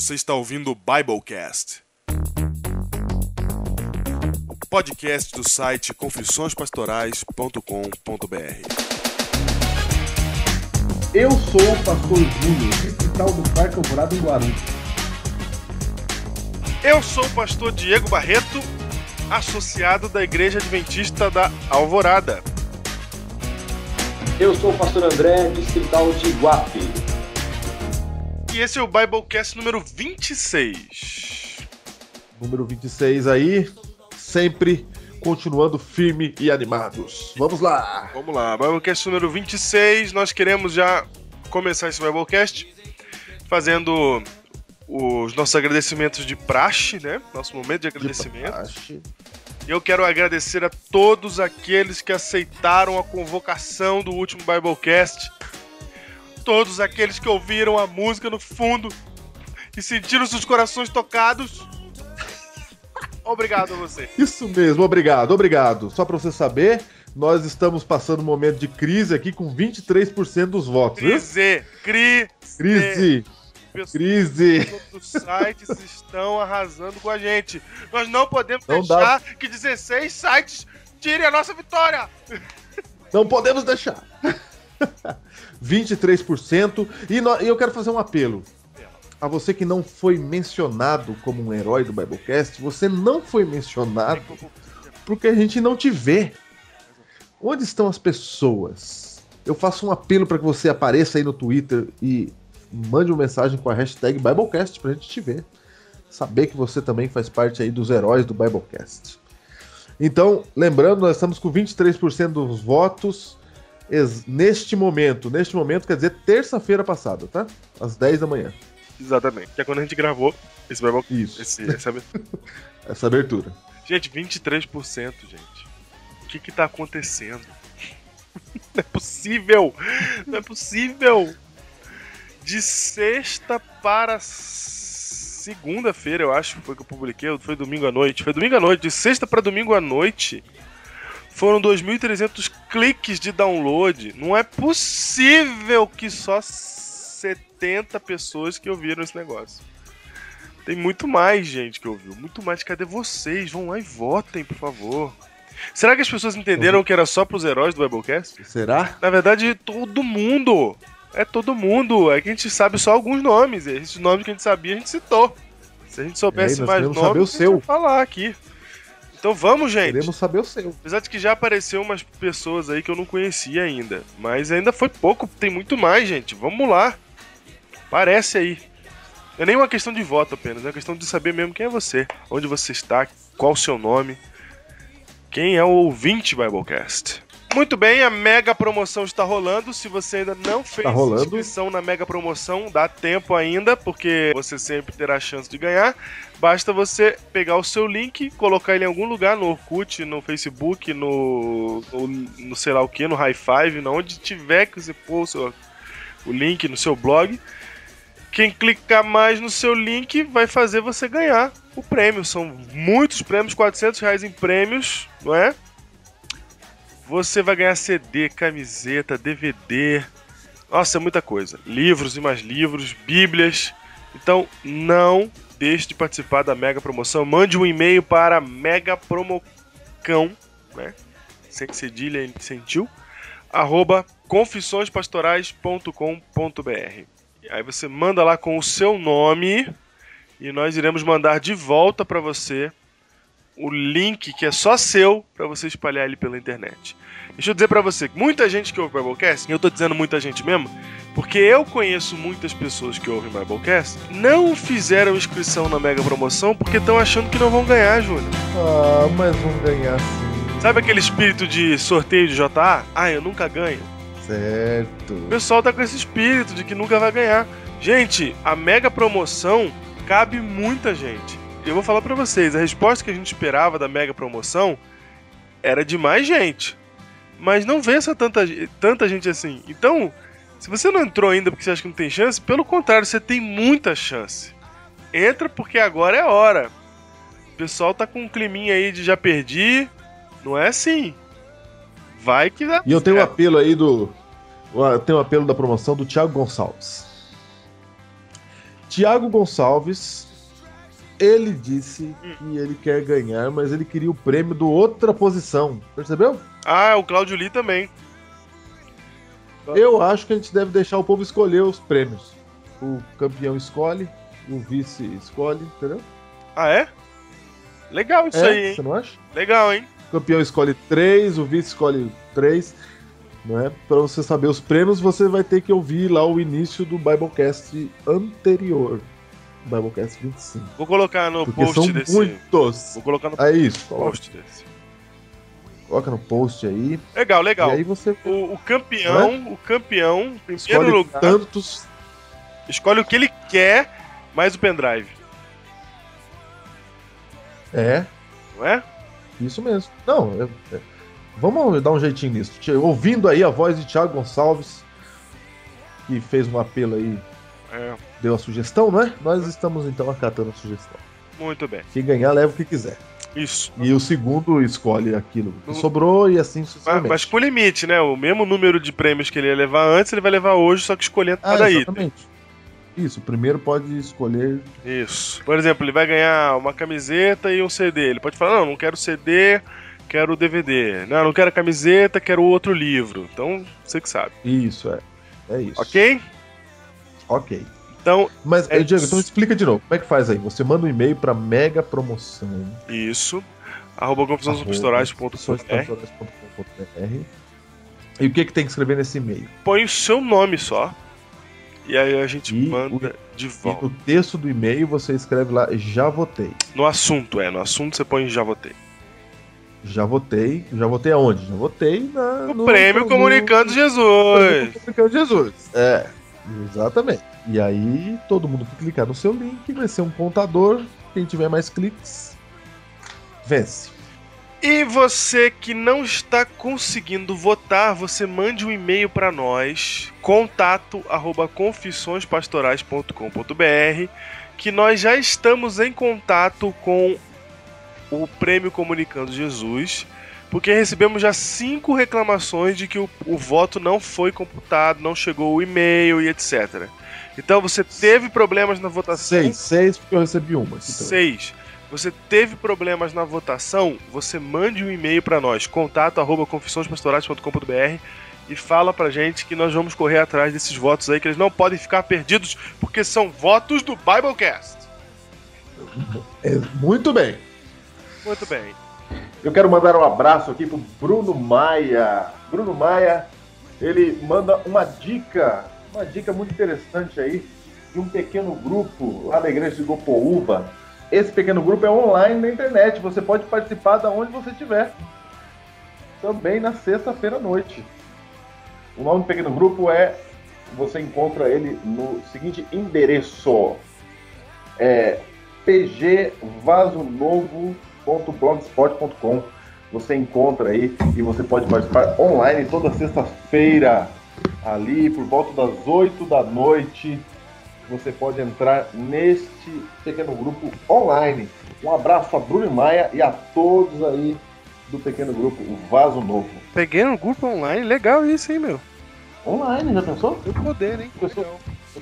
Você está ouvindo o Biblecast. O podcast do site confissõespastorais.com.br. Eu sou o pastor Júnior, distrital do Parque Alvorada em Guarulhos. Eu sou o pastor Diego Barreto, associado da Igreja Adventista da Alvorada. Eu sou o pastor André, distrital de Iguape. E esse é o Biblecast número 26. Número 26 aí, sempre continuando firme e animados. Vamos lá! Vamos lá, Biblecast número 26. Nós queremos já começar esse Biblecast fazendo os nossos agradecimentos de praxe, né? Nosso momento de agradecimento. E eu quero agradecer a todos aqueles que aceitaram a convocação do último Biblecast. Todos aqueles que ouviram a música no fundo e sentiram seus corações tocados. Obrigado a você. Isso mesmo, obrigado, obrigado. Só pra você saber, nós estamos passando um momento de crise aqui com 23% dos votos. Crise, crise. Crise, Pessoas crise. dos sites estão arrasando com a gente. Nós não podemos Não deixar que 16 sites tirem a nossa vitória. Não podemos deixar. 23%. E, nó- e eu quero fazer um apelo. A você que não foi mencionado como um herói do Biblecast, você não foi mencionado porque a gente não te vê. Onde estão as pessoas? Eu faço um apelo para que você apareça aí no Twitter e mande uma mensagem com a hashtag Biblecast pra gente te ver. Saber que você também faz parte aí dos heróis do Biblecast. Então, lembrando, nós estamos com 23% dos votos neste momento. Neste momento quer dizer terça-feira passada, tá? Às 10 da manhã. Exatamente. Que é quando a gente gravou esse. Isso. Esse, essa abertura. Essa abertura. Gente, 23%, gente. O que que tá acontecendo? Não é possível! Não é possível! De sexta para segunda-feira, eu acho que foi que eu publiquei, foi domingo à noite. Foi domingo à noite, de sexta para domingo à noite. Foram 2.300 cliques de download. Não é possível que só 70 pessoas que ouviram esse negócio. Tem muito mais gente que ouviu. Muito mais. Cadê vocês? Vão lá e votem, por favor. Será que as pessoas entenderam que era só pros heróis do Biblecast? Será? Na verdade, todo mundo. É todo mundo. É que a gente sabe só alguns nomes. Esses nomes que a gente sabia, a gente citou. Se a gente soubesse mais nomes, saber o a gente seu. ia falar aqui. Então vamos, gente. Queremos saber o seu. Apesar de que já apareceu umas pessoas aí que eu não conhecia ainda. Mas ainda foi pouco, tem muito mais, gente. Vamos lá. Parece aí. É nem uma questão de voto apenas, é uma questão de saber mesmo quem é você, onde você está, qual o seu nome, quem é o ouvinte Biblecast. Muito bem, a mega promoção está rolando. Se você ainda não fez Tá rolando. inscrição na mega promoção, dá tempo ainda, porque você sempre terá a chance de ganhar. Basta você pegar o seu link, colocar ele em algum lugar, no Orkut, no Facebook, no, no, no sei lá o que, no High Five, no onde tiver que você pôr o, seu- o link no seu blog. Quem clicar mais no seu link vai fazer você ganhar o prêmio. São muitos prêmios, 400 reais em prêmios, não é? Você vai ganhar CD, camiseta, DVD. Nossa, é muita coisa. Livros e mais livros, bíblias. Então, não deixe de participar da mega promoção. Mande um e-mail para megapromocão, né? Sem cedilha e sem tio, arroba confissõespastorais.com.br. Aí você manda lá com o seu nome e nós iremos mandar de volta para você o link que é só seu para você espalhar ele pela internet. Deixa eu dizer para você, muita gente que ouve Biblecast, e eu tô dizendo muita gente mesmo, porque eu conheço muitas pessoas que ouvem Biblecast, não fizeram inscrição na mega promoção porque estão achando que não vão ganhar, Júnior. Ah, mas vamos ganhar sim. Sabe aquele espírito de sorteio de JA? Ah, eu nunca ganho. Certo. O pessoal tá com esse espírito de que nunca vai ganhar. Gente, a mega promoção cabe muita gente. Eu vou falar pra vocês, a resposta que a gente esperava da mega promoção era de mais gente. Mas não vê essa tanta, tanta gente assim. Então, se você não entrou ainda porque você acha que não tem chance, pelo contrário, você tem muita chance. Entra porque agora é a hora. O pessoal tá com um climinha aí de já perdi. Não é assim. Vai que dá. E eu tenho um apelo aí do. Eu tenho um apelo da promoção do Thiago Gonçalves. Tiago Gonçalves, ele disse que ele quer ganhar, mas ele queria o prêmio do outra posição. Percebeu? Ah, o Claudio Lee também. Eu acho que a gente deve deixar o povo escolher os prêmios. O campeão escolhe, o vice escolhe, entendeu? Ah, é? Legal isso é, aí, hein? Você não acha? Legal, hein? O campeão escolhe três, o vice escolhe três. Né? Para você saber os prêmios, você vai ter que ouvir lá o início do Biblecast anterior. Biblecast 25. Vou colocar no Porque post são desse. muitos. Vou colocar no É isso, coloca, post desse. coloca no post aí. Legal, legal. E aí você O, o campeão, o campeão, em primeiro escolhe lugar, tantos. escolhe o que ele quer, mais o pendrive, É, não é? isso mesmo. Não, é- é- vamos dar um jeitinho nisso. Ouvindo aí a voz de Thiago Gonçalves, que fez um apelo aí, É, deu a sugestão, não é? Nós estamos então acatando a sugestão. muito bem. Quem ganhar, leva o que quiser. Isso. E o segundo escolhe aquilo que sobrou e assim Mas, sucessivamente. mas com limite, né? O mesmo número de prêmios que ele ia levar antes, ele vai levar hoje, só que escolhendo ah, cada item. exatamente. Isso, o primeiro pode escolher. Isso. Por exemplo, ele vai ganhar uma camiseta e um CD. Ele pode falar: não, não quero CD, quero DVD. Não, não quero camiseta, quero outro livro. Então, você que sabe. Isso, é. É isso. Ok? Ok. Então, Mas, É eh, Diego, então explica de novo. Como é que faz aí? Você manda um e-mail para mega promoção. isso. Arroba confusãospastorais.com.br. E o que, que tem que escrever nesse e-mail? Põe o seu nome só. E aí a gente E manda de E volta. no texto do e-mail você escreve lá, já votei. No assunto, é. No assunto você põe já votei. Já votei. Já votei aonde? Já votei na, O no- prêmio no- Comunicando no- Jesus. Comunicando Jesus. É, exatamente. E aí, todo mundo que clicar no seu link vai ser um contador. Quem tiver mais cliques, vence. E você que não está conseguindo votar, você mande um e-mail para nós, contato arroba confissõespastorais.com.br, que nós já estamos em contato com o Prêmio Comunicando Jesus, porque recebemos já cinco reclamações de que o, o voto não foi computado, não chegou o e-mail e etc. Então você teve problemas na votação. Seis, seis, porque eu recebi uma. também. 6. Você teve problemas na votação? Você mande um e-mail para nós, contato arroba confissõespastorais.com.br e fala pra gente que nós vamos correr atrás desses votos aí, que eles não podem ficar perdidos, porque são votos do Biblecast. É, muito bem. Muito bem. Eu quero mandar um abraço aqui pro Bruno Maia. Bruno Maia, ele manda uma dica, uma dica muito interessante aí, de um pequeno grupo lá da igreja de Gopoúba. Esse pequeno grupo é online na internet, você pode participar da onde você estiver. Também na sexta-feira à noite. O nome do pequeno grupo é, você encontra ele no seguinte endereço, é pgvasonovo.blogspot.com. Você encontra aí e você pode participar online toda sexta-feira, ali por volta das 8 da noite. Você pode entrar neste pequeno grupo online. Um abraço a Bruno Maia e a todos aí do pequeno grupo o Vaso Novo. Peguei no grupo online, legal isso, hein, meu? Online, já pensou? Eu poder, hein? Pessoas,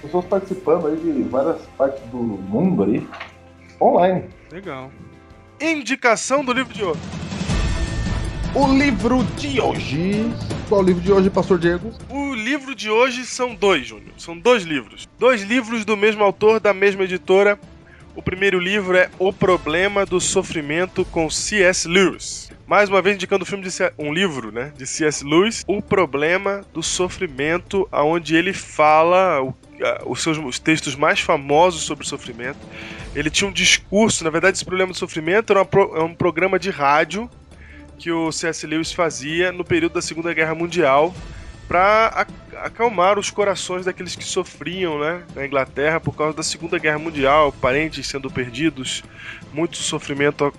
pessoas participando aí de várias partes do mundo aí. Online. Legal. Indicação do livro de hoje. O livro de hoje. Qual o livro de hoje, Pastor Diego? O livro de hoje são dois, Júnior. São dois livros. Dois livros do mesmo autor, da mesma editora. O primeiro livro é O Problema do Sofrimento com C.S. Lewis. Mais uma vez indicando o filme de C- um livro, né, de C.S. Lewis, O Problema do Sofrimento, aonde ele fala os seus os textos mais famosos sobre o sofrimento. Ele tinha um discurso, na verdade, esse problema do sofrimento era pro- é um programa de rádio que o C.S. Lewis fazia no período da Segunda Guerra Mundial para acalmar os corações daqueles que sofriam né, na Inglaterra por causa da Segunda Guerra Mundial, parentes sendo perdidos, muito sofrimento.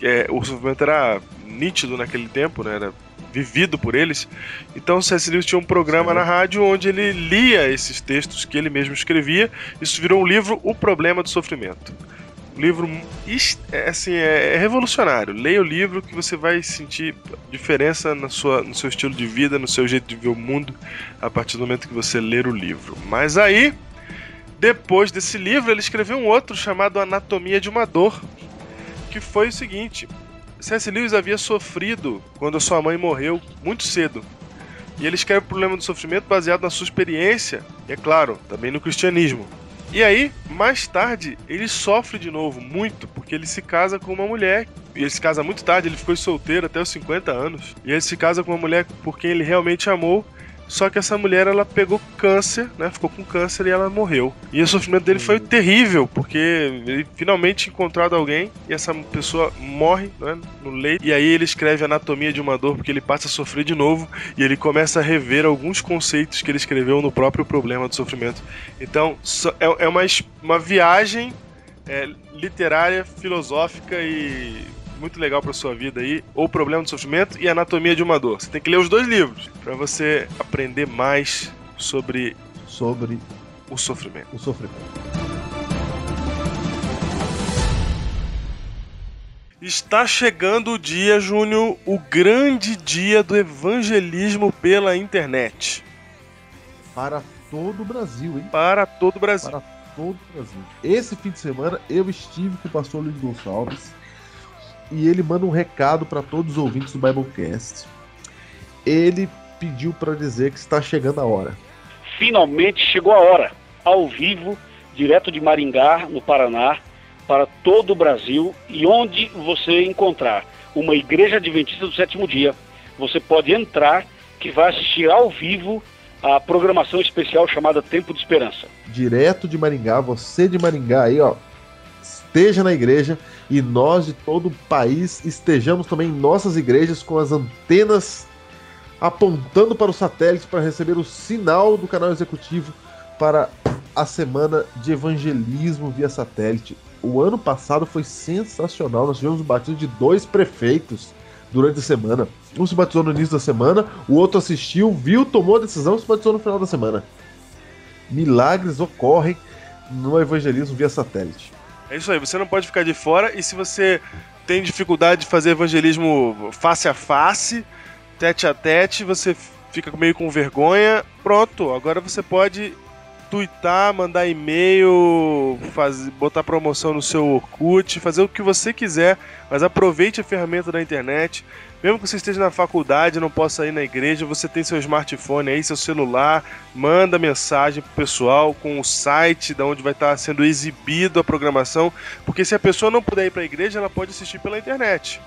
é, o sofrimento era nítido naquele tempo, né, era vivido por eles. Então o C.S. Lewis tinha um programa na rádio onde ele lia esses textos que ele mesmo escrevia. Isso virou um livro, O Problema do Sofrimento. Um livro é, assim, é, é revolucionário. Leia o livro que você vai sentir diferença na sua, no seu estilo de vida, no seu jeito de ver o mundo, a partir do momento que você ler o livro. Mas aí, Depois desse livro, ele escreveu um outro chamado Anatomia de uma Dor, que foi o seguinte: C.S. Lewis havia sofrido quando sua mãe morreu muito cedo. E ele escreve o problema do sofrimento baseado na sua experiência, e é claro, também no cristianismo. E aí, mais tarde, ele sofre de novo muito, porque ele se casa com uma mulher. E ele se casa muito tarde, ele ficou solteiro até os 50 anos. E ele se casa com uma mulher por quem ele realmente amou. Só que essa mulher ela pegou câncer, né? Ficou com câncer e ela morreu. E o sofrimento dele foi terrível, porque ele finalmente encontrado alguém e essa pessoa morre né, no leito. E aí ele escreve Anatomia de uma Dor, porque ele passa a sofrer de novo e ele começa a rever alguns conceitos que ele escreveu no próprio problema do sofrimento. Então é, é uma, uma viagem é, literária, filosófica e muito legal para sua vida aí, O Problema do Sofrimento e Anatomia de uma Dor. Você tem que ler os dois livros para você aprender mais sobre sobre o sofrimento. O sofrimento. Está chegando o dia, Júnior, o grande dia do evangelismo pela internet. Para todo o Brasil, hein? Para todo o Brasil. Para todo o Brasil. Esse fim de semana eu estive com o pastor Luiz Gonçalves e ele manda um recado para todos os ouvintes do Biblecast. Ele pediu para dizer que está chegando a hora. Finalmente chegou a hora, ao vivo, direto de Maringá, no Paraná, para todo o Brasil e onde você encontrar uma igreja adventista do sétimo dia, você pode entrar que vai assistir ao vivo a programação especial chamada Tempo de Esperança. Direto de Maringá, você de Maringá aí, ó, esteja na igreja e nós de todo o país estejamos também em nossas igrejas com as antenas apontando para os satélites para receber o sinal do canal executivo para a semana de evangelismo via satélite. O ano passado foi sensacional. Nós tivemos o batismo de dois prefeitos durante a semana. Um se batizou no início da semana, o outro assistiu, viu, tomou a decisão e se batizou no final da semana. Milagres ocorrem no evangelismo via satélite. É isso aí, você não pode ficar de fora e se você tem dificuldade de fazer evangelismo face a face, tete a tete, você fica meio com vergonha, pronto, agora você pode twittar, mandar e-mail, fazer, botar promoção no seu Orkut, fazer o que você quiser, mas aproveite a ferramenta da internet. Mesmo que você esteja na faculdade, não possa ir na igreja, você tem seu smartphone aí, seu celular, manda mensagem pro pessoal com o site da onde vai estar sendo exibido a programação, porque se a pessoa não puder ir para a igreja, ela pode assistir pela internet.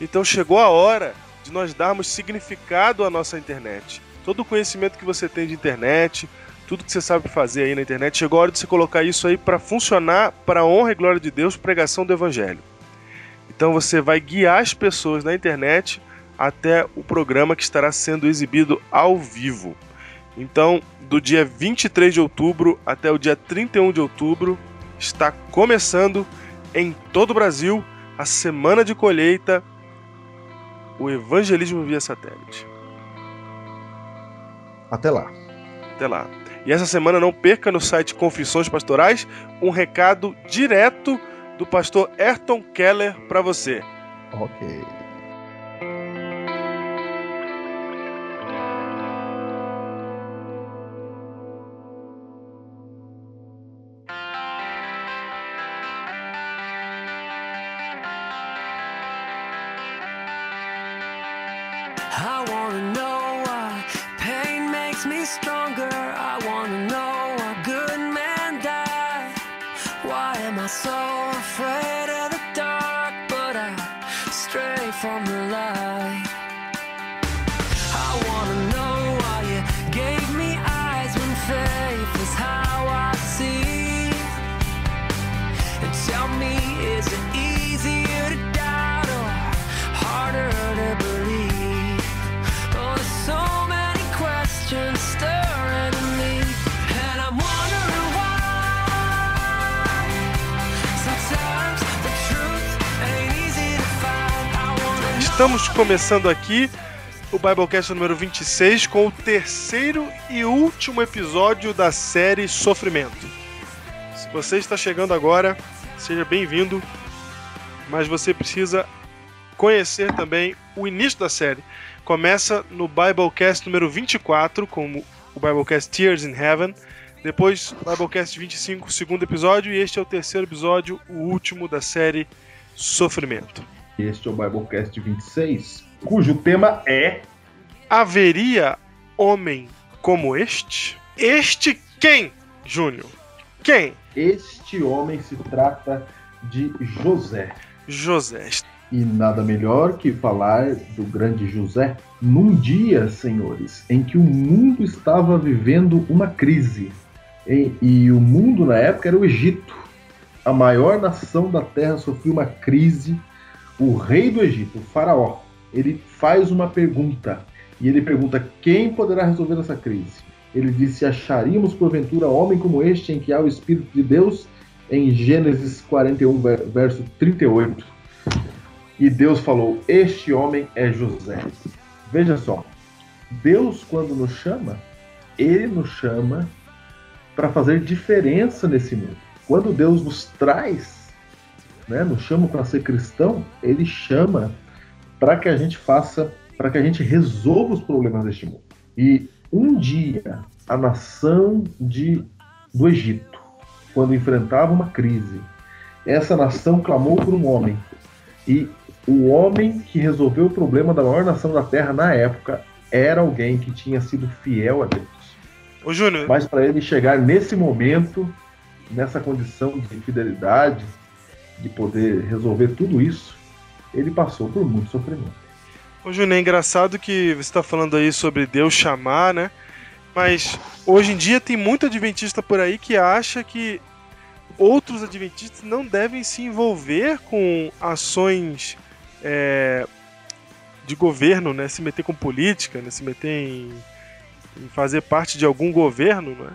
Então chegou a hora de nós darmos significado à nossa internet. Todo o conhecimento que você tem de internet, tudo que você sabe fazer aí na internet, chegou a hora de você colocar isso aí para funcionar para a honra e glória de Deus, pregação do evangelho. Então você vai guiar as pessoas na internet até o programa que estará sendo exibido ao vivo. Então, do dia 23 de outubro até o dia 31 de outubro, está começando em todo o Brasil a semana de colheita, o evangelismo via satélite. Até lá. Até lá. E essa semana não perca no site Confissões Pastorais um recado direto do pastor Ayrton Keller para você. Ok. Estamos começando aqui o Biblecast número 26 com o terceiro e último episódio da série Sofrimento. Se você está chegando agora, seja bem-vindo, mas você precisa conhecer também o início da série. Começa no Biblecast número 24, com o Biblecast Tears in Heaven. Depois, Biblecast 25, segundo episódio, e este é o terceiro episódio, o último da série Sofrimento. Este é o Biblecast 26, cujo tema é Haveria homem como este? Este quem, Júnior? Quem? Este homem se trata de José. José. E nada melhor que falar do grande José num dia, senhores, em que o mundo estava vivendo uma crise. E, e o mundo na época era o Egito. A maior nação da terra sofreu uma crise. O rei do Egito, o faraó, ele faz uma pergunta. E ele pergunta quem poderá resolver essa crise. Ele disse: Acharíamos porventura homem como este em que há o Espírito de Deus? Em Gênesis 41, ver- verso 38. E Deus falou: Este homem é José. Veja só, Deus, quando nos chama, ele nos chama para fazer diferença nesse mundo. Quando Deus nos traz, né, nos chama para ser cristão, ele chama para que a gente faça, para que a gente resolva os problemas deste mundo. E um dia, a nação de, do Egito, quando enfrentava uma crise, essa nação clamou por um homem. E o homem que resolveu o problema da maior nação da terra na época era alguém que tinha sido fiel a Deus. Ô, Júnior, Mas para ele chegar nesse momento, nessa condição de fidelidade, de poder resolver tudo isso, ele passou por muito sofrimento. Ô, Júnior, é engraçado que você está falando aí sobre Deus chamar, né? Mas hoje em dia tem muito adventista por aí que acha que outros adventistas não devem se envolver com ações é, de governo, né? Se meter com política, né? Se meter em, em fazer parte de algum governo, né?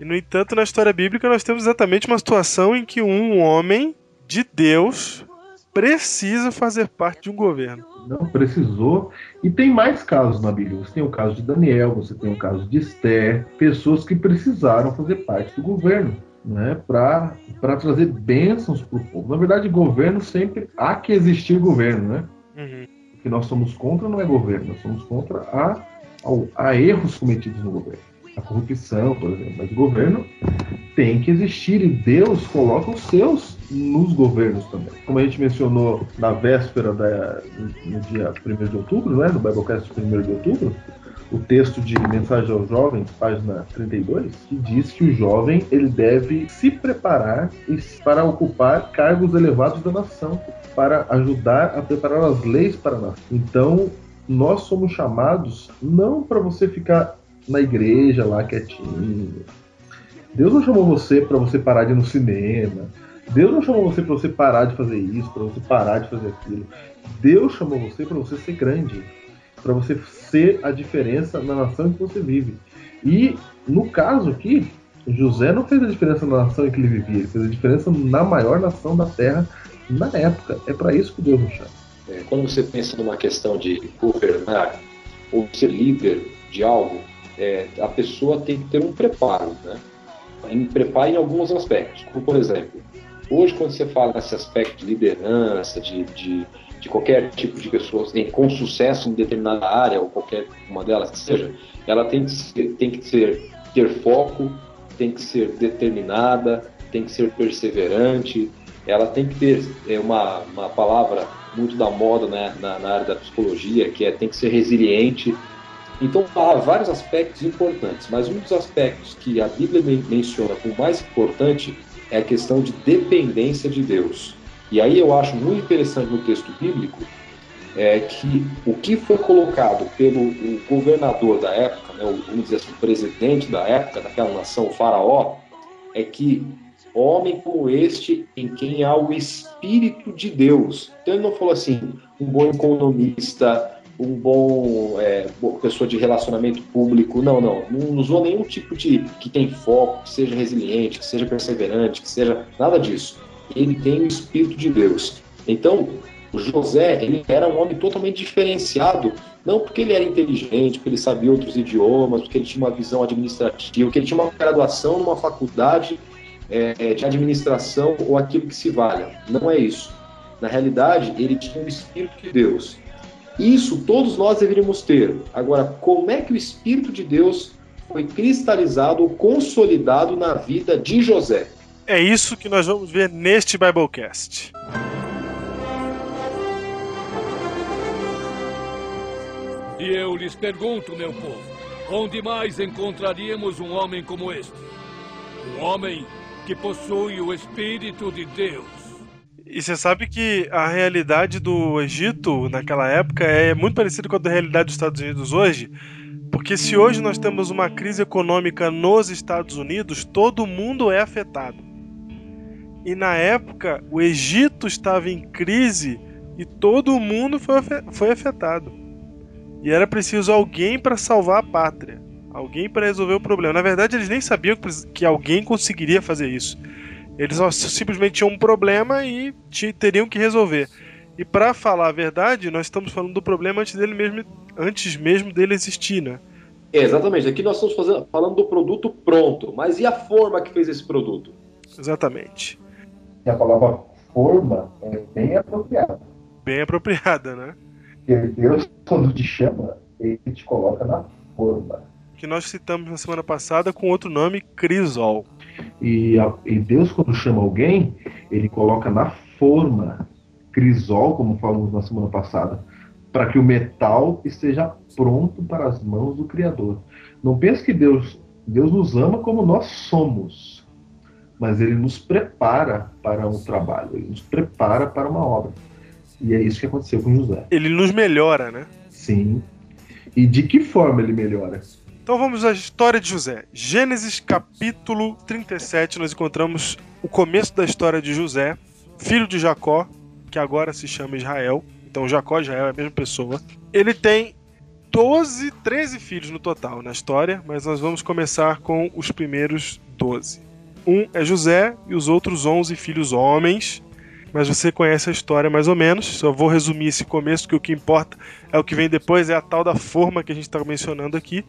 E no entanto, na história bíblica nós temos exatamente uma situação em que um homem de Deus precisa fazer parte de um governo. Não precisou. E tem mais casos na Bíblia. Você tem o caso de Daniel, você tem o caso de Esther, pessoas que precisaram fazer parte do governo. Né, para trazer bênçãos para o povo. Na verdade, governo sempre há que existir governo, né? Uhum. O que nós somos contra não é governo, nós somos contra a, ao- a erros cometidos no governo. A corrupção, por exemplo. Mas o governo tem que existir e Deus coloca os seus nos governos também. Como a gente mencionou na véspera, da, no, dia 1 de outubro, né, no Biblecast 1 de outubro, o texto de Mensagem aos Jovens, página 32, que diz que o jovem ele deve se preparar para ocupar cargos elevados da nação para ajudar a preparar as leis para nós. Então, nós somos chamados não para você ficar na igreja lá quietinho. Deus não chamou você para você parar de ir no cinema. Deus não chamou você para você parar de fazer isso, para você parar de fazer aquilo. Deus chamou você para você ser grande, para você ser a diferença na nação que você vive. E no caso aqui, José não fez a diferença na nação em que ele vivia, ele fez a diferença na maior nação da terra na época. É para isso que Deus nos chama. É, quando você pensa numa questão de governar ou ser líder de algo, é, a pessoa tem que ter um preparo, né? Em preparo em alguns aspectos, como por exemplo, hoje quando você fala nesse aspecto de liderança, de, de, de qualquer tipo de pessoa com sucesso em determinada área ou qualquer uma delas que seja, ela tem que ser, tem que ser ter foco, tem que ser determinada, tem que ser perseverante, ela tem que ter é, uma, uma palavra muito da moda né, na, na área da psicologia, que é tem que ser resiliente. Então, há vários aspectos importantes, mas um dos aspectos que a Bíblia men- menciona como mais importante é a questão de dependência de Deus. E aí eu acho muito interessante no texto bíblico é que o que foi colocado pelo governador da época, né, o, vamos dizer assim, o presidente da época, daquela nação, o faraó, é que homem como este em quem há o Espírito de Deus. Então ele não falou assim, um bom economista, um bom é, pessoa de relacionamento público, não, não, não usou nenhum tipo de que tem foco, que seja resiliente, que seja perseverante, que seja nada disso. Ele tem o Espírito de Deus. Então, José, ele era um homem totalmente diferenciado, não porque ele era inteligente, porque ele sabia outros idiomas, porque ele tinha uma visão administrativa, porque ele tinha uma graduação numa faculdade é, de administração ou aquilo que se valha. Não é isso. Na realidade, ele tinha o Espírito de Deus. Isso todos nós deveríamos ter. Agora, como é que o Espírito de Deus foi cristalizado ou consolidado na vida de José? É isso que nós vamos ver neste Biblecast. E eu lhes pergunto, meu povo, onde mais encontraríamos um homem como este? Um homem que possui o Espírito de Deus. E você sabe que a realidade do Egito naquela época é muito parecida com a da realidade dos Estados Unidos hoje. Porque se hoje nós temos uma crise econômica nos Estados Unidos, todo mundo é afetado. E na época, o Egito estava em crise e todo mundo foi, afe- foi afetado. E era preciso alguém para salvar a pátria, alguém para resolver o problema. Na verdade, eles nem sabiam que alguém conseguiria fazer isso. Eles simplesmente tinham um problema e teriam que resolver. E para falar a verdade, nós estamos falando do problema antes dele mesmo, antes mesmo dele existir, né? É, exatamente. Aqui nós estamos fazendo- falando do produto pronto, mas e a forma que fez esse produto? Exatamente. E a palavra forma é bem apropriada. Bem apropriada, né? Porque Deus, quando te chama, ele te coloca na forma. Que nós citamos na semana passada com outro nome, Crisol. E, a- e Deus, quando chama alguém, ele coloca na forma, crisol, como falamos na semana passada, para que o metal esteja pronto para as mãos do Criador. Não pense que Deus, Deus nos ama como nós somos, mas ele nos prepara para um trabalho, ele nos prepara para uma obra. E é isso que aconteceu com José. Ele nos melhora, né? Sim. E de que forma ele melhora? Então vamos à história de José. Gênesis capítulo 37, nós encontramos o começo da história de José, filho de Jacó, que agora se chama Israel. Então Jacó e Israel é a mesma pessoa. Ele tem 12, 13 filhos no total na história, mas nós vamos começar com os primeiros 12. Um é José e os outros 11 filhos homens. Mas você conhece a história mais ou menos. Só vou resumir esse começo, que o que importa é o que vem depois, é a tal da forma que a gente está mencionando aqui.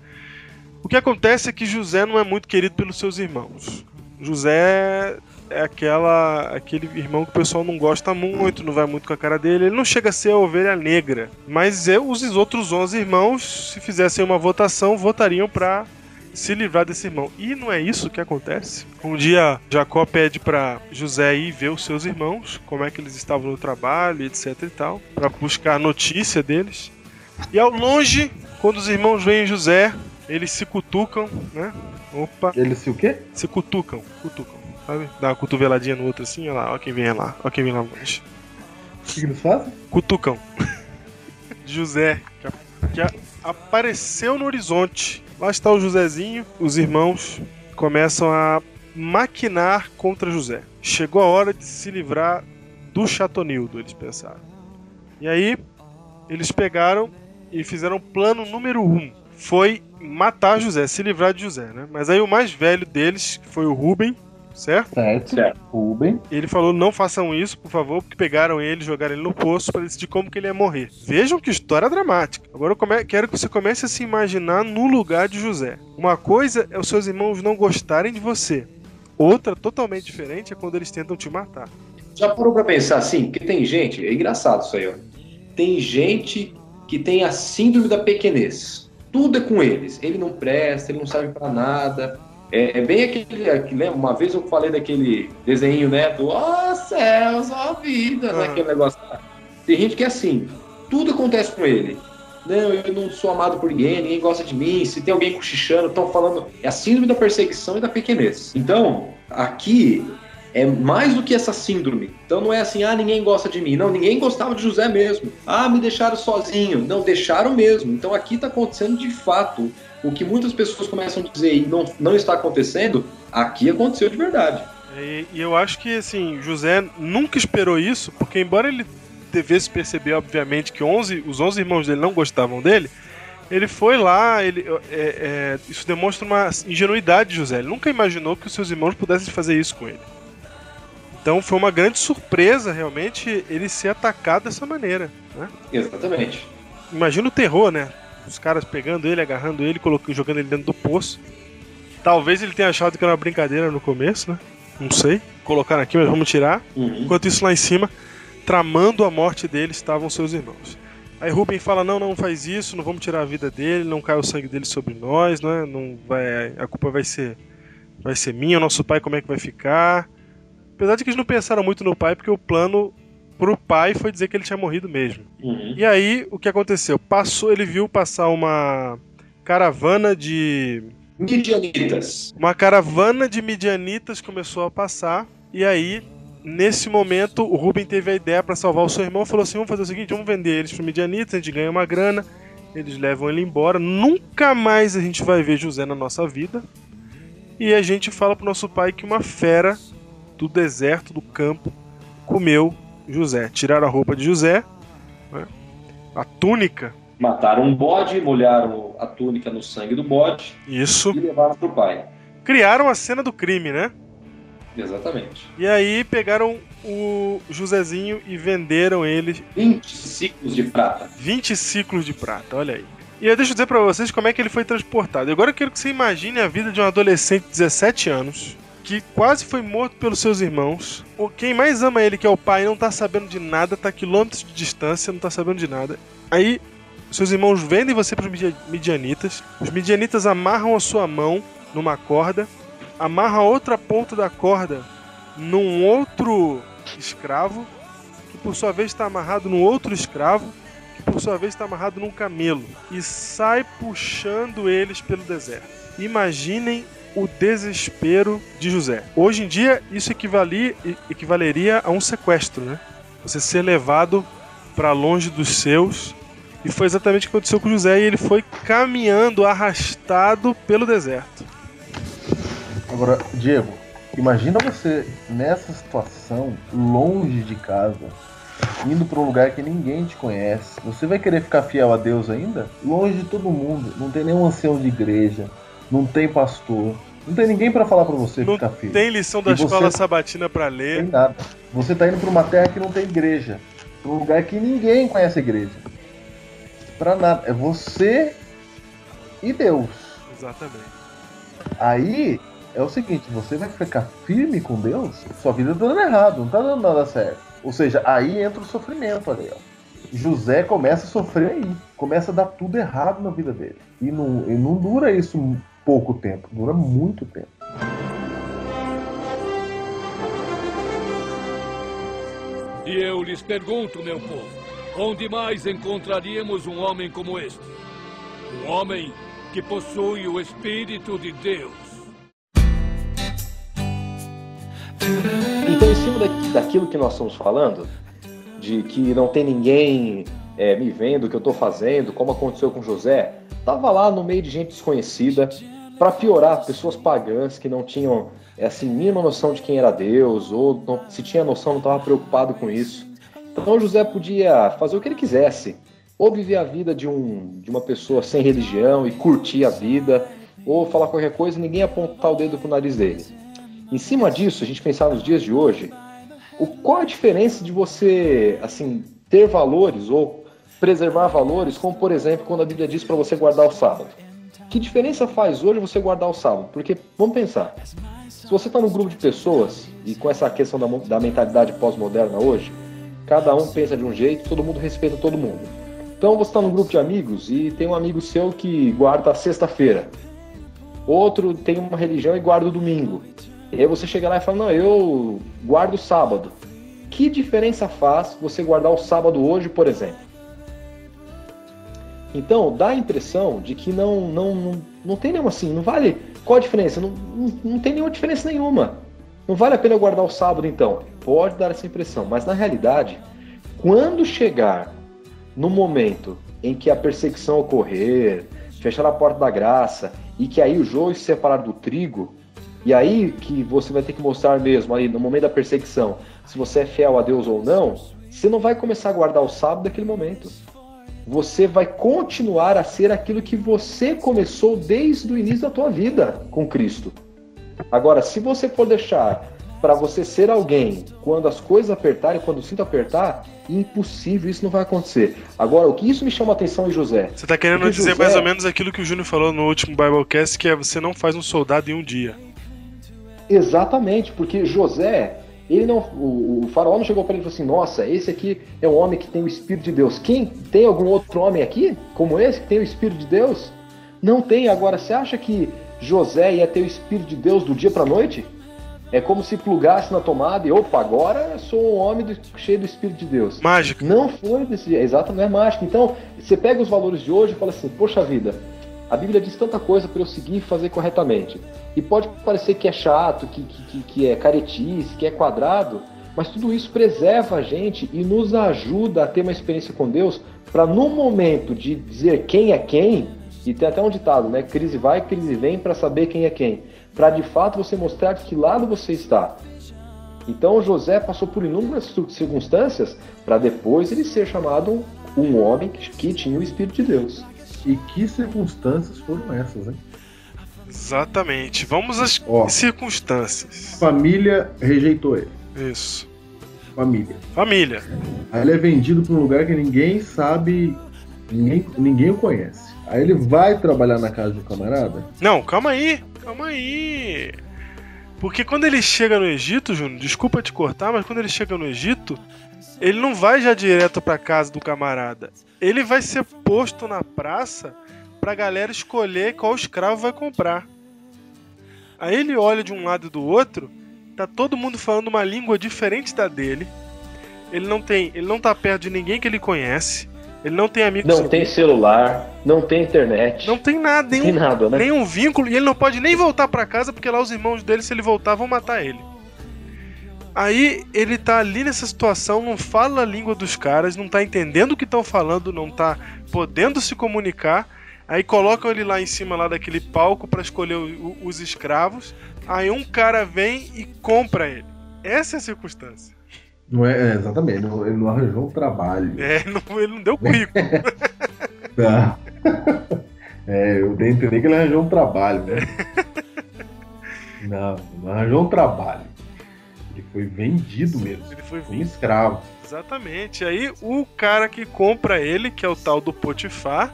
O que acontece é que José não é muito querido pelos seus irmãos. José é aquela, aquele irmão que o pessoal não gosta muito, não vai muito com a cara dele. Ele não chega a ser a ovelha negra, mas é, os outros 11 irmãos, se fizessem uma votação, votariam para se livrar desse irmão. E não é isso que acontece. Um dia Jacó pede para José ir ver os seus irmãos, como é que eles estavam no trabalho, etc e tal, para buscar notícia deles. E ao longe, quando os irmãos veem José, eles se cutucam, né? Opa, Ele se o quê? se cutucam, cutucam. Sabe? Dá uma cotoveladinha no outro assim, olha lá, ó quem vem lá, ó quem vem lá longe. O que que eles fazem? Cutucam. José, que, apareceu no horizonte. Lá está o Josézinho, os irmãos começam a maquinar contra José. Chegou a hora de se livrar do Chatonildo, eles pensaram. E aí, eles pegaram e fizeram plano número um. Foi matar José, se livrar de José, né? Mas aí o mais velho deles, que foi o Rubem, certo? Certo? Certo. Rubem. Ele falou: não façam isso, por favor, porque pegaram ele, jogaram ele no poço para decidir como que ele ia morrer. Vejam que história dramática. Agora eu come- quero que você comece a se imaginar no lugar de José. Uma coisa é os seus irmãos não gostarem de você. Outra, totalmente diferente, é quando eles tentam te matar. Já parou pra pensar assim? Porque tem gente, é engraçado isso aí, ó. Tem gente que tem a síndrome da pequenez. Tudo é com eles. Ele não presta, ele não serve pra nada. É, é bem aquele, aquele- lembra? Uma vez eu falei daquele desenho, né? Do ó céus, ó vida, né? Ah. Aquele negócio. Tem gente que é assim. Tudo acontece com ele. Não, eu não sou amado por ninguém, ninguém gosta de mim. Se tem alguém cochichando, estão falando. É a síndrome da perseguição e da pequenez. Então, aqui é mais do que essa síndrome. Então não é assim, ah, ninguém gosta de mim. Não, ninguém gostava de José mesmo. Ah, me deixaram sozinho. Não, deixaram mesmo. Então aqui está acontecendo de fato. O que muitas pessoas começam a dizer e não, não está acontecendo, aqui aconteceu de verdade. E, e eu acho que, assim, José nunca esperou isso, porque embora ele devesse perceber, obviamente, que 11, os 11 irmãos dele não gostavam dele, ele foi lá, ele, é, é, isso demonstra uma ingenuidade de José. Ele nunca imaginou que os seus irmãos pudessem fazer isso com ele. Então foi uma grande surpresa, realmente, ele ser atacado dessa maneira. Né? Exatamente. Imagina o terror, né? Os caras pegando ele, agarrando ele, colocando, jogando ele dentro do poço. Talvez ele tenha achado que era uma brincadeira no começo, né? Não sei. Colocaram aqui, mas vamos tirar. Uhum. Enquanto isso, lá em cima, tramando a morte dele, estavam seus irmãos. Aí Rubem fala: não, não faz isso, não vamos tirar a vida dele, não cai o sangue dele sobre nós, né? Não vai, a culpa vai ser, vai ser minha, nosso pai como é que vai ficar. Apesar de que eles não pensaram muito no pai, porque o plano pro pai foi dizer que ele tinha morrido mesmo. Uhum. E aí, o que aconteceu? Passou, ele viu passar uma caravana de. Midianitas. Uma caravana de midianitas começou a passar. E aí, nesse momento, o Ruben teve a ideia para salvar o seu irmão. Falou assim: vamos fazer o seguinte, vamos vender eles para midianitas, a gente ganha uma grana. Eles levam ele embora. Nunca mais a gente vai ver José na nossa vida. E a gente fala pro nosso pai que uma fera do deserto, do campo, comeu José. Tiraram a roupa de José, né? a túnica, Mataram um bode, molharam a túnica no sangue do bode isso. e levaram pro pai. Criaram a cena do crime, né? Exatamente. E aí pegaram o Josézinho e venderam ele 20 ciclos de prata. 20 ciclos de prata, olha aí. E eu deixo dizer pra vocês como é que ele foi transportado. E Agora eu quero que você imagine a vida de um adolescente de 17 anos que quase foi morto pelos seus irmãos. O quem mais ama ele, que é o pai, não tá sabendo de nada, tá a quilômetros de distância, não tá sabendo de nada. Aí seus irmãos vendem você para os midianitas. Os midianitas amarram a sua mão numa corda, amarram a outra ponta da corda num outro escravo, que por sua vez está amarrado num outro escravo, que por sua vez está amarrado num camelo, e sai puxando eles pelo deserto. Imaginem o desespero de José. Hoje em dia, isso equivali- equivaleria a um sequestro, né? Você ser levado para longe dos seus. E foi exatamente o que aconteceu com José, e ele foi caminhando, arrastado pelo deserto. Agora, Diego, imagina você nessa situação, longe de casa, indo para um lugar que ninguém te conhece. Você vai querer ficar fiel a Deus ainda? Longe de todo mundo. Não tem nenhum ancião de igreja, não tem pastor, não tem ninguém para falar para você Não ficar fiel. tem lição da E você- escola sabatina para Não ler. tem nada. Você tá indo para uma terra que não tem igreja, pra um lugar que ninguém conhece a igreja. Pra nada. É você e Deus. Exatamente. Aí é o seguinte, você vai ficar firme com Deus, sua vida tá dando errado, não tá dando nada certo. Ou seja, aí entra o sofrimento ali, ó. José começa a sofrer aí, começa a dar tudo errado na vida dele. E não, e não dura isso pouco tempo, dura muito tempo. E eu lhes pergunto, meu povo, onde mais encontraríamos um homem como este? Um homem que possui o Espírito de Deus. Então, em cima da- daquilo que nós estamos falando, de que não tem ninguém é, me vendo o que eu estou fazendo, como aconteceu com José, tava lá no meio de gente desconhecida, para piorar, pessoas pagãs que não tinham é, assim mínima noção de quem era Deus, ou não- se tinha noção não estava preocupado com isso. Então José podia fazer o que ele quisesse, ou viver a vida de, um, de uma pessoa sem religião e curtir a vida, ou falar qualquer coisa e ninguém apontar o dedo pro nariz dele. Em cima disso, a gente pensar nos dias de hoje, o, qual a diferença de você, assim, ter valores ou preservar valores, como por exemplo, quando a Bíblia diz para você guardar o sábado? Que diferença faz hoje você guardar o sábado? Porque, vamos pensar, se você está num grupo de pessoas, e com essa questão da, da mentalidade pós-moderna hoje, cada um pensa de um jeito, todo mundo respeita todo mundo. Então você está num grupo de amigos e tem um amigo seu que guarda a sexta-feira. Outro tem uma religião e guarda o domingo. E aí você chega lá e fala, não, eu guardo o sábado. Que diferença faz você guardar o sábado hoje, por exemplo? Então, dá a impressão de que não, não, não, não tem nenhuma assim, não vale. Qual a diferença? Não, não, não tem nenhuma diferença nenhuma. Não vale a pena guardar o sábado, então. Pode dar essa impressão, mas na realidade, quando chegar no momento em que a perseguição ocorrer, fechar a porta da graça e que aí o joio se separar do trigo, e aí que você vai ter que mostrar mesmo aí no momento da perseguição se você é fiel a Deus ou não, você não vai começar a guardar o sábado naquele momento. Você vai continuar a ser aquilo que você começou desde o início da tua vida com Cristo. Agora, se você for deixar para você ser alguém quando as coisas apertarem, quando o cinto apertar, impossível, isso não vai acontecer. Agora, o que isso me chama a atenção em José? Você tá querendo Porque dizer José- mais ou menos aquilo que o Júnior falou no último Biblecast, que é você não faz um soldado em um dia. Exatamente, porque José, Ele não, o, o faraó não chegou para ele e falou assim: Nossa, esse aqui é um homem que tem o Espírito de Deus. Quem tem algum outro homem aqui como esse que tem o Espírito de Deus? Não tem. Agora, você acha que José ia ter o Espírito de Deus do dia para noite? É como se plugasse na tomada e, opa, agora sou um homem do- cheio do Espírito de Deus. Mágico. Não foi desse jeito, exato, não é mágico. Então, você pega os valores de hoje e fala assim, poxa vida, a Bíblia diz tanta coisa para eu seguir e fazer corretamente. E pode parecer que é chato, que, que, que- é caretice, que é quadrado, mas tudo isso preserva a gente e nos ajuda a ter uma experiência com Deus para no momento de dizer quem é quem, e tem até um ditado, né? Crise vai, crise vem para saber quem é quem. Para de fato você mostrar de que lado você está. Então José passou por inúmeras circunstâncias para depois ele ser chamado um homem que tinha o Espírito de Deus. E que circunstâncias foram essas, hein? Exatamente. Vamos às Ó. circunstâncias. Família rejeitou ele. Isso. Família. Família. Aí ele é vendido para um lugar que ninguém sabe, ninguém, ninguém o conhece. Aí ele vai trabalhar na casa um camarada. Não, calma aí. Calma aí. Porque quando ele chega no Egito, Júnior, desculpa te cortar, mas quando ele chega no Egito, ele não vai já direto pra casa do camarada. Ele vai ser posto na praça pra galera escolher qual escravo vai comprar. Aí ele olha de um lado e do outro, tá todo mundo falando uma língua diferente da dele. Ele não tem, ele não tá perto de ninguém que ele conhece. Ele não tem amigos. Não tem celular, não tem internet. Não tem nada, nenhum, tem nada, né? nenhum vínculo e ele não pode nem voltar pra casa porque lá os irmãos dele, se ele voltar, vão matar ele. Aí ele tá ali nessa situação, não fala a língua dos caras, não tá entendendo o que estão falando, não tá podendo se comunicar. Aí colocam ele lá em cima lá daquele palco pra escolher o- os escravos. Aí um cara vem e compra ele. Essa é a circunstância. Não é, é, exatamente, ele não, ele não arranjou um trabalho. É, não- ele não deu currículo. Tá. É, eu dei a entender que ele arranjou um trabalho, né? Não, não arranjou um trabalho. Ele foi vendido mesmo. Ele foi Um escravo. Exatamente. Aí o cara que compra ele, que é o tal do Potifar,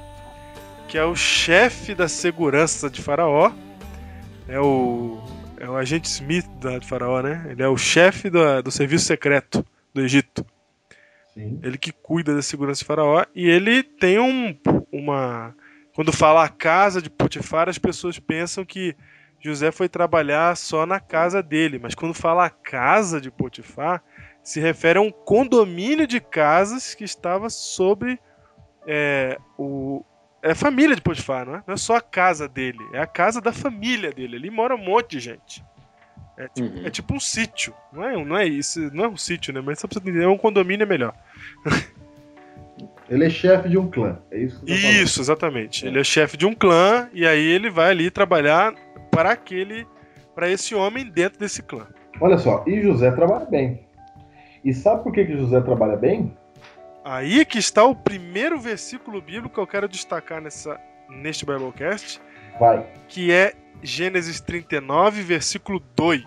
que é o chefe da segurança de Faraó, é o é o agente Smith da de Faraó, né? Ele é o chefe do, do serviço secreto do Egito. Sim. Ele que cuida da segurança de Faraó e ele tem um uma quando fala a casa de Potifar, as pessoas pensam que José foi trabalhar só na casa dele, mas quando fala a casa de Potifar, se refere a um condomínio de casas que estava sobre é, o, é a família de Potifar, não é? Não é só a casa dele, é a casa da família dele. Ali mora um monte de gente. É tipo, Uhum. é tipo um sítio. Não é, não é isso, não é um sítio, né? Mas só pra você entender, é um condomínio é melhor. Ele é chefe de um clã. É isso que você tá. Isso, exatamente. Ele é chefe de um clã e aí ele vai ali trabalhar para aquele, para esse homem dentro desse clã. Olha só, e José trabalha bem. E sabe por que, que José trabalha bem? Aí que está o primeiro versículo bíblico que eu quero destacar nessa, neste Biblecast, Vai. que é Gênesis 39, versículo 2.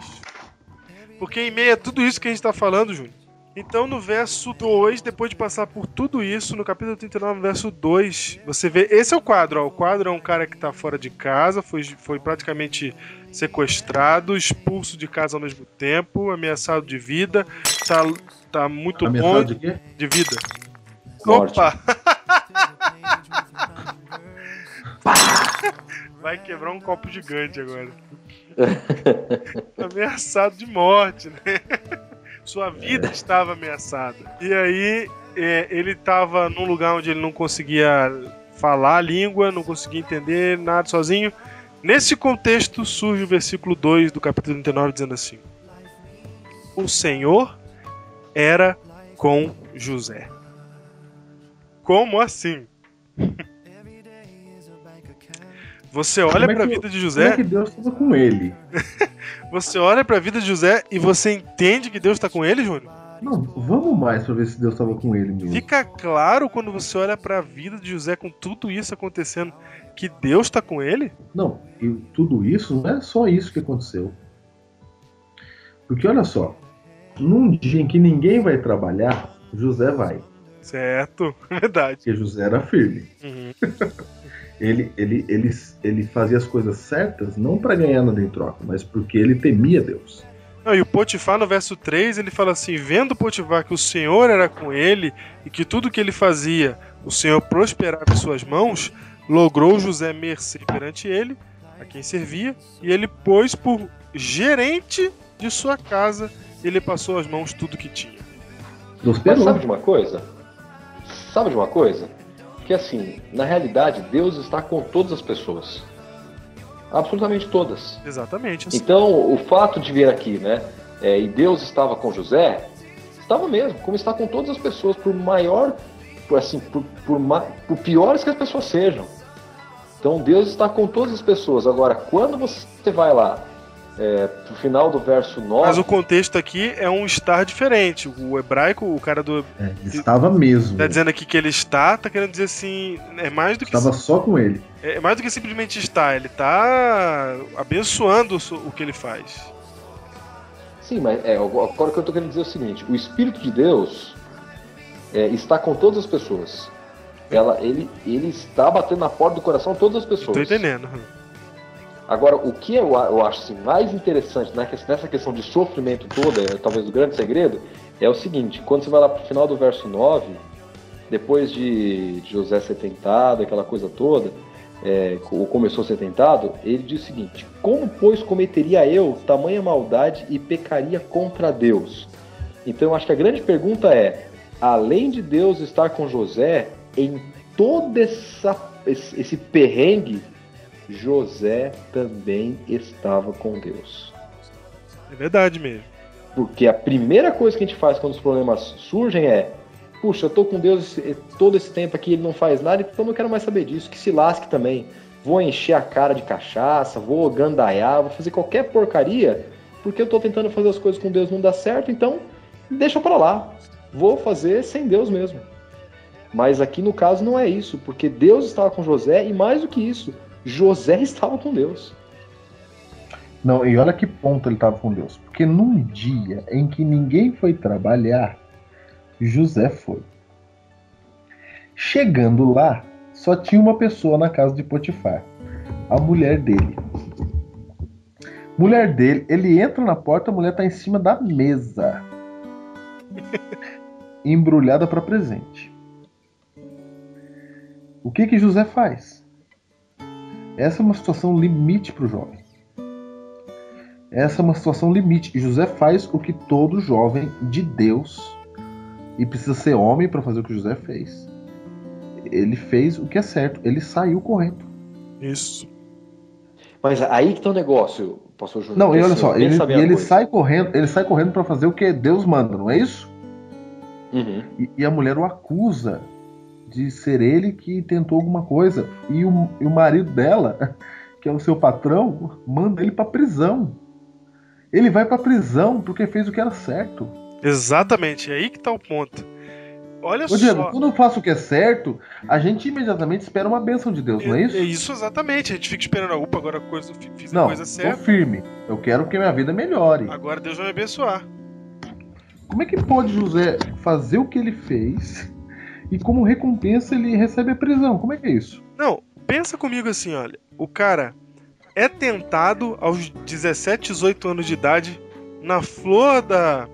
Porque em meio a tudo isso que a gente está falando, Júnior, então no verso 2, depois de passar por tudo isso, no capítulo 39, verso 2, você vê. Esse é o quadro, ó. O quadro é um cara que está fora de casa, foi, foi praticamente sequestrado, expulso de casa ao mesmo tempo, ameaçado de vida, tá, tá muito Ameaçado bom de quê? de vida. Morte. Opa! Vai quebrar um copo gigante agora. Ameaçado de morte, né? Sua vida estava ameaçada. E aí, é, ele estava num lugar onde ele não conseguia falar a língua, não conseguia entender nada sozinho. Nesse contexto surge o versículo 2 do capítulo 39 dizendo assim: O Senhor era com José. Como assim? Você olha Como é para a vida de Como José, é que Deus estava com ele? você olha para a vida de José e você entende que Deus está com ele, Júnior? Não, vamos mais pra ver se Deus estava com ele mesmo. Fica claro quando você olha para a vida de José com tudo isso acontecendo que Deus está com ele? Não, e tudo isso não é só isso que aconteceu. Porque olha só, num dia em que ninguém vai trabalhar, José vai. Certo, verdade. Porque José era firme. Uhum. Ele, ele, ele, ele fazia as coisas certas não para ganhar nada em troca, mas porque ele temia Deus. Não, e o Potifar no verso 3, ele fala assim: vendo Potifar que o Senhor era com ele e que tudo que ele fazia, o Senhor prosperava em suas mãos, logrou José mercê perante ele, a quem servia, e ele pôs por gerente de sua casa, ele passou às mãos tudo que tinha. Mas sabe de uma coisa? Sabe de uma coisa? Que assim, na realidade, Deus está com todas as pessoas. Absolutamente todas. Exatamente. assim. Então, o fato de vir aqui, né? é, e Deus estava com José, estava mesmo, como está com todas as pessoas, por maior, por, assim, por, por, por piores que as pessoas sejam. Então, Deus está com todas as pessoas. Agora, quando você vai lá, é, pro final do verso 9, Mas o contexto aqui é um estar diferente. O hebraico, o cara do. É, estava mesmo. Tá dizendo aqui que ele está, tá querendo dizer assim. É mais do que. Estava só com ele. É mais do que simplesmente estar. Ele tá abençoando o que ele faz. Sim, mas é, agora o que eu estou querendo dizer é o seguinte: o Espírito de Deus é, está com todas as pessoas. Ela, ele, ele está batendo na porta do coração de todas as pessoas. Tô entendendo. Agora, o que eu, eu acho assim, mais interessante né, nessa questão de sofrimento toda, é, talvez o grande segredo, é o seguinte: quando você vai lá para o final do verso 9, depois de, de José ser tentado, aquela coisa toda, é, ou começou a ser tentado, ele diz o seguinte: Como, pois, cometeria eu tamanha maldade e pecaria contra Deus? Então, eu acho que a grande pergunta é: além de Deus estar com José, em todo essa, esse perrengue, José também estava com Deus. É verdade mesmo. Porque a primeira coisa que a gente faz quando os problemas surgem é: puxa, eu tô com Deus todo esse tempo aqui, ele não faz nada, então eu não quero mais saber disso, que se lasque também. Vou encher a cara de cachaça, vou gandaiar, vou fazer qualquer porcaria, porque eu tô tentando fazer as coisas com Deus não dá certo, então deixa pra lá. Vou fazer sem Deus mesmo. Mas aqui no caso não é isso, porque Deus estava com José e mais do que isso, José estava com Deus. Não, e olha que ponto ele estava com Deus. Porque num dia em que ninguém foi trabalhar, José foi. Chegando lá, só tinha uma pessoa na casa de Potifar, a mulher dele. Mulher dele, ele entra na porta, a mulher tá em cima da mesa, embrulhada para presente. O que que José faz? Essa é uma situação limite para o jovem. Essa é uma situação limite. E José faz o que todo jovem de Deus, e precisa ser homem para fazer o que José fez. Ele fez o que é certo. Ele saiu correndo. Isso. Mas aí que tá o negócio, pastor Júnior. Não, e olha só, ele, e ele sai correndo, ele sai correndo para fazer o que Deus manda, não é isso? Uhum. E, e a mulher o acusa de ser ele que tentou alguma coisa. E o, e o marido dela, que é o seu patrão, manda ele para prisão. Ele vai para prisão porque fez o que era certo. Exatamente, é aí que tá o ponto. Olha Ô Diego, só. quando eu faço o que é certo, a gente imediatamente espera uma bênção de Deus, não é isso? É isso exatamente. A gente fica esperando, opa, agora a coisa, fiz a Não, coisa tô certa. firme. Eu quero que minha vida melhore. Agora Deus vai me abençoar. Como é que pode José fazer o que ele fez e como recompensa ele recebe a prisão? Como é que é isso? Não, pensa comigo assim, olha. O cara é tentado aos 17, 18 anos de idade, na flor da,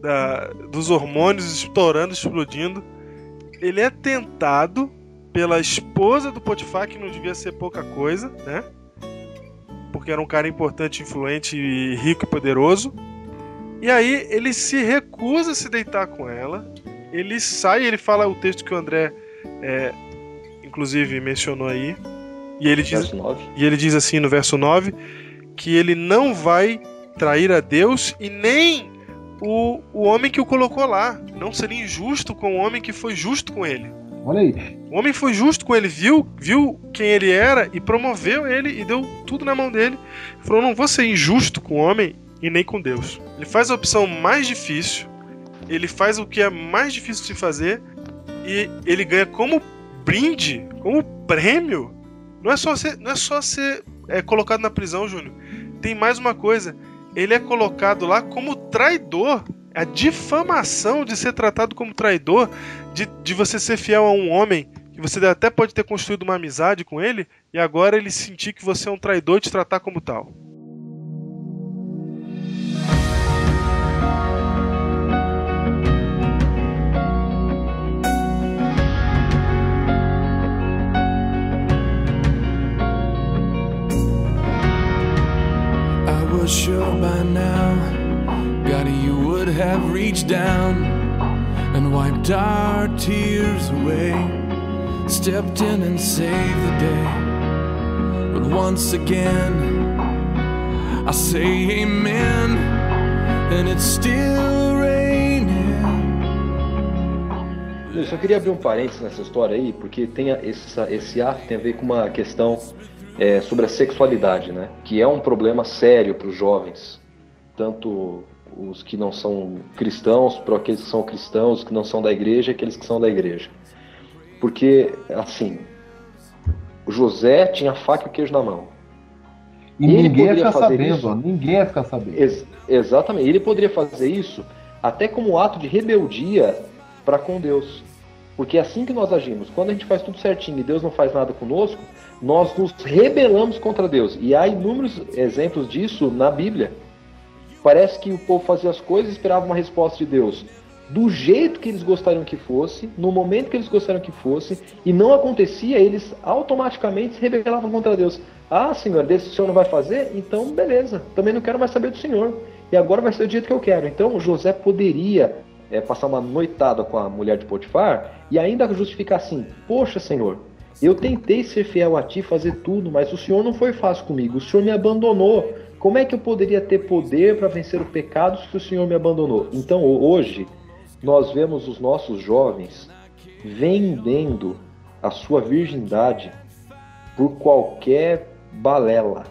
da- dos hormônios estourando, explodindo. Ele é tentado pela esposa do Potifar, que não devia ser pouca coisa, né? Porque era um cara importante, influente, rico e poderoso. E aí ele se recusa a se deitar com ela. Ele sai, ele fala o texto que o André, é, inclusive, mencionou aí. E ele diz, Verso 9. e ele diz assim no verso 9 que ele não vai trair a Deus e nem o, o homem que o colocou lá. Não seria injusto com o homem que foi justo com ele. Olha aí. O homem foi justo com ele, viu, viu quem ele era e promoveu ele e deu tudo na mão dele. Falou: não vou ser injusto com o homem e nem com Deus. Ele faz a opção mais difícil, ele faz o que é mais difícil de fazer e ele ganha como brinde, como prêmio. Não é só ser, não é só ser é, colocado na prisão, Júnior. Tem mais uma coisa. Ele é colocado lá como traidor. A difamação de ser tratado como traidor, de, de você ser fiel a um homem, que você até pode ter construído uma amizade com ele, e agora ele sentir que você é um traidor e te tratar como tal. Sure by now, God, you would have reached down and wiped our tears away, stepped in and saved the day. But once again, I say amen, and it's still raining. Eu só queria abrir um parênteses nessa história aí, porque tem essa- esse ato tem a ver com uma questão é, sobre a sexualidade, né? Que é um problema sério para os jovens, tanto os que não são cristãos, para aqueles que são cristãos, os que não são da igreja, e aqueles que são da igreja. Porque, assim, José tinha a faca e o queijo na mão. E Ele ninguém ia ficar sabendo, isso? ninguém ia ficar sabendo. Ex- exatamente. Ele poderia fazer isso até como ato de rebeldia para com Deus. Porque é assim que nós agimos. Quando a gente faz tudo certinho e Deus não faz nada conosco, nós nos rebelamos contra Deus. E há inúmeros exemplos disso na Bíblia. Parece que o povo fazia as coisas e esperava uma resposta de Deus do jeito que eles gostariam que fosse, no momento que eles gostariam que fosse, e não acontecia, eles automaticamente se rebelavam contra Deus. Ah, Senhor, desse o Senhor não vai fazer? Então, beleza, também não quero mais saber do Senhor. E agora vai ser do jeito que eu quero. Então, José poderia é, passar uma noitada com a mulher de Potifar e ainda justificar assim: Poxa, Senhor, eu tentei ser fiel a ti, fazer tudo, mas o Senhor não foi fácil comigo, o Senhor me abandonou. Como é que eu poderia ter poder para vencer o pecado se o Senhor me abandonou? Então, hoje, nós vemos os nossos jovens vendendo a sua virgindade por qualquer balela,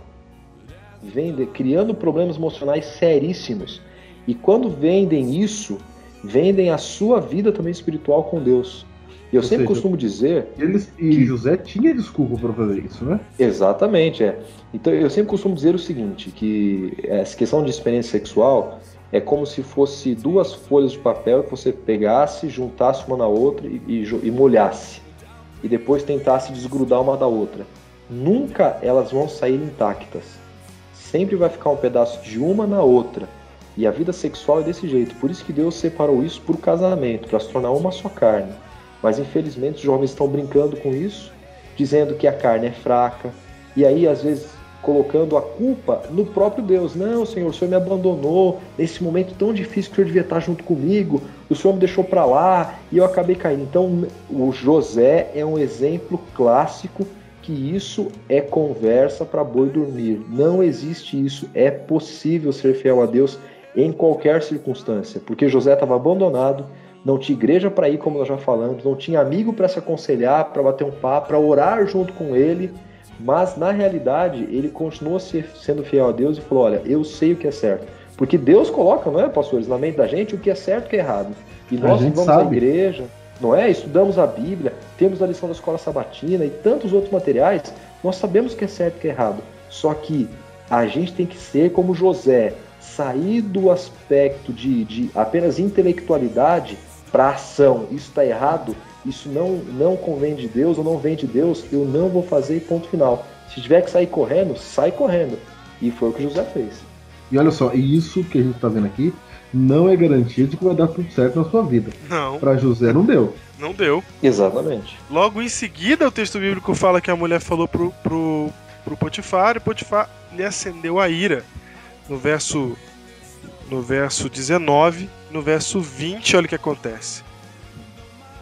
Vende, criando problemas emocionais seríssimos. E quando vendem isso, vendem a sua vida também espiritual com Deus. E eu Ou sempre seja, costumo dizer Eles, e José tinha desculpa para fazer isso, né? Exatamente, é. Então eu sempre costumo dizer o seguinte, que essa questão de experiência sexual é como se fosse duas folhas de papel que você pegasse, juntasse uma na outra e, e e molhasse. E depois tentasse desgrudar uma da outra. Nunca elas vão sair intactas. Sempre vai ficar um pedaço de uma na outra. E a vida sexual é desse jeito. Por isso que Deus separou isso por casamento, para se tornar uma só carne. Mas infelizmente os jovens estão brincando com isso, dizendo que a carne é fraca, e aí às vezes colocando a culpa no próprio Deus. Não, Senhor, o Senhor me abandonou nesse momento tão difícil que o Senhor devia estar junto comigo, o Senhor me deixou para lá e eu acabei caindo. Então o José é um exemplo clássico que isso é conversa para boi dormir. Não existe isso. É possível ser fiel a Deus em qualquer circunstância, porque José estava abandonado, não tinha igreja para ir, como nós já falamos, não tinha amigo para se aconselhar, para bater um papo, para orar junto com ele, mas na realidade ele continuou se- sendo fiel a Deus e falou: Olha, eu sei o que é certo. Porque Deus coloca, não é, pastores, na mente da gente o que é certo e o que é errado. E nós vamos à sabe. igreja, não é? Estudamos a Bíblia, temos a lição da escola sabatina e tantos outros materiais, nós sabemos o que é certo e o que é errado. Só que a gente tem que ser como José, sair do aspecto de, de apenas intelectualidade para ação. Isso está errado, isso não, não convém de Deus ou não vem de Deus, eu não vou fazer e ponto final. Se tiver que sair correndo, sai correndo. E foi o que José fez. E olha só, isso que a gente tá vendo aqui não é garantia de que vai dar tudo certo na sua vida. Não, Para José não deu. não deu. Exatamente. Logo em seguida, o texto bíblico fala que a mulher falou pro, pro, pro Potifar, e Potifar lhe acendeu a ira. No verso, no verso 19, no verso 20, olha o que acontece.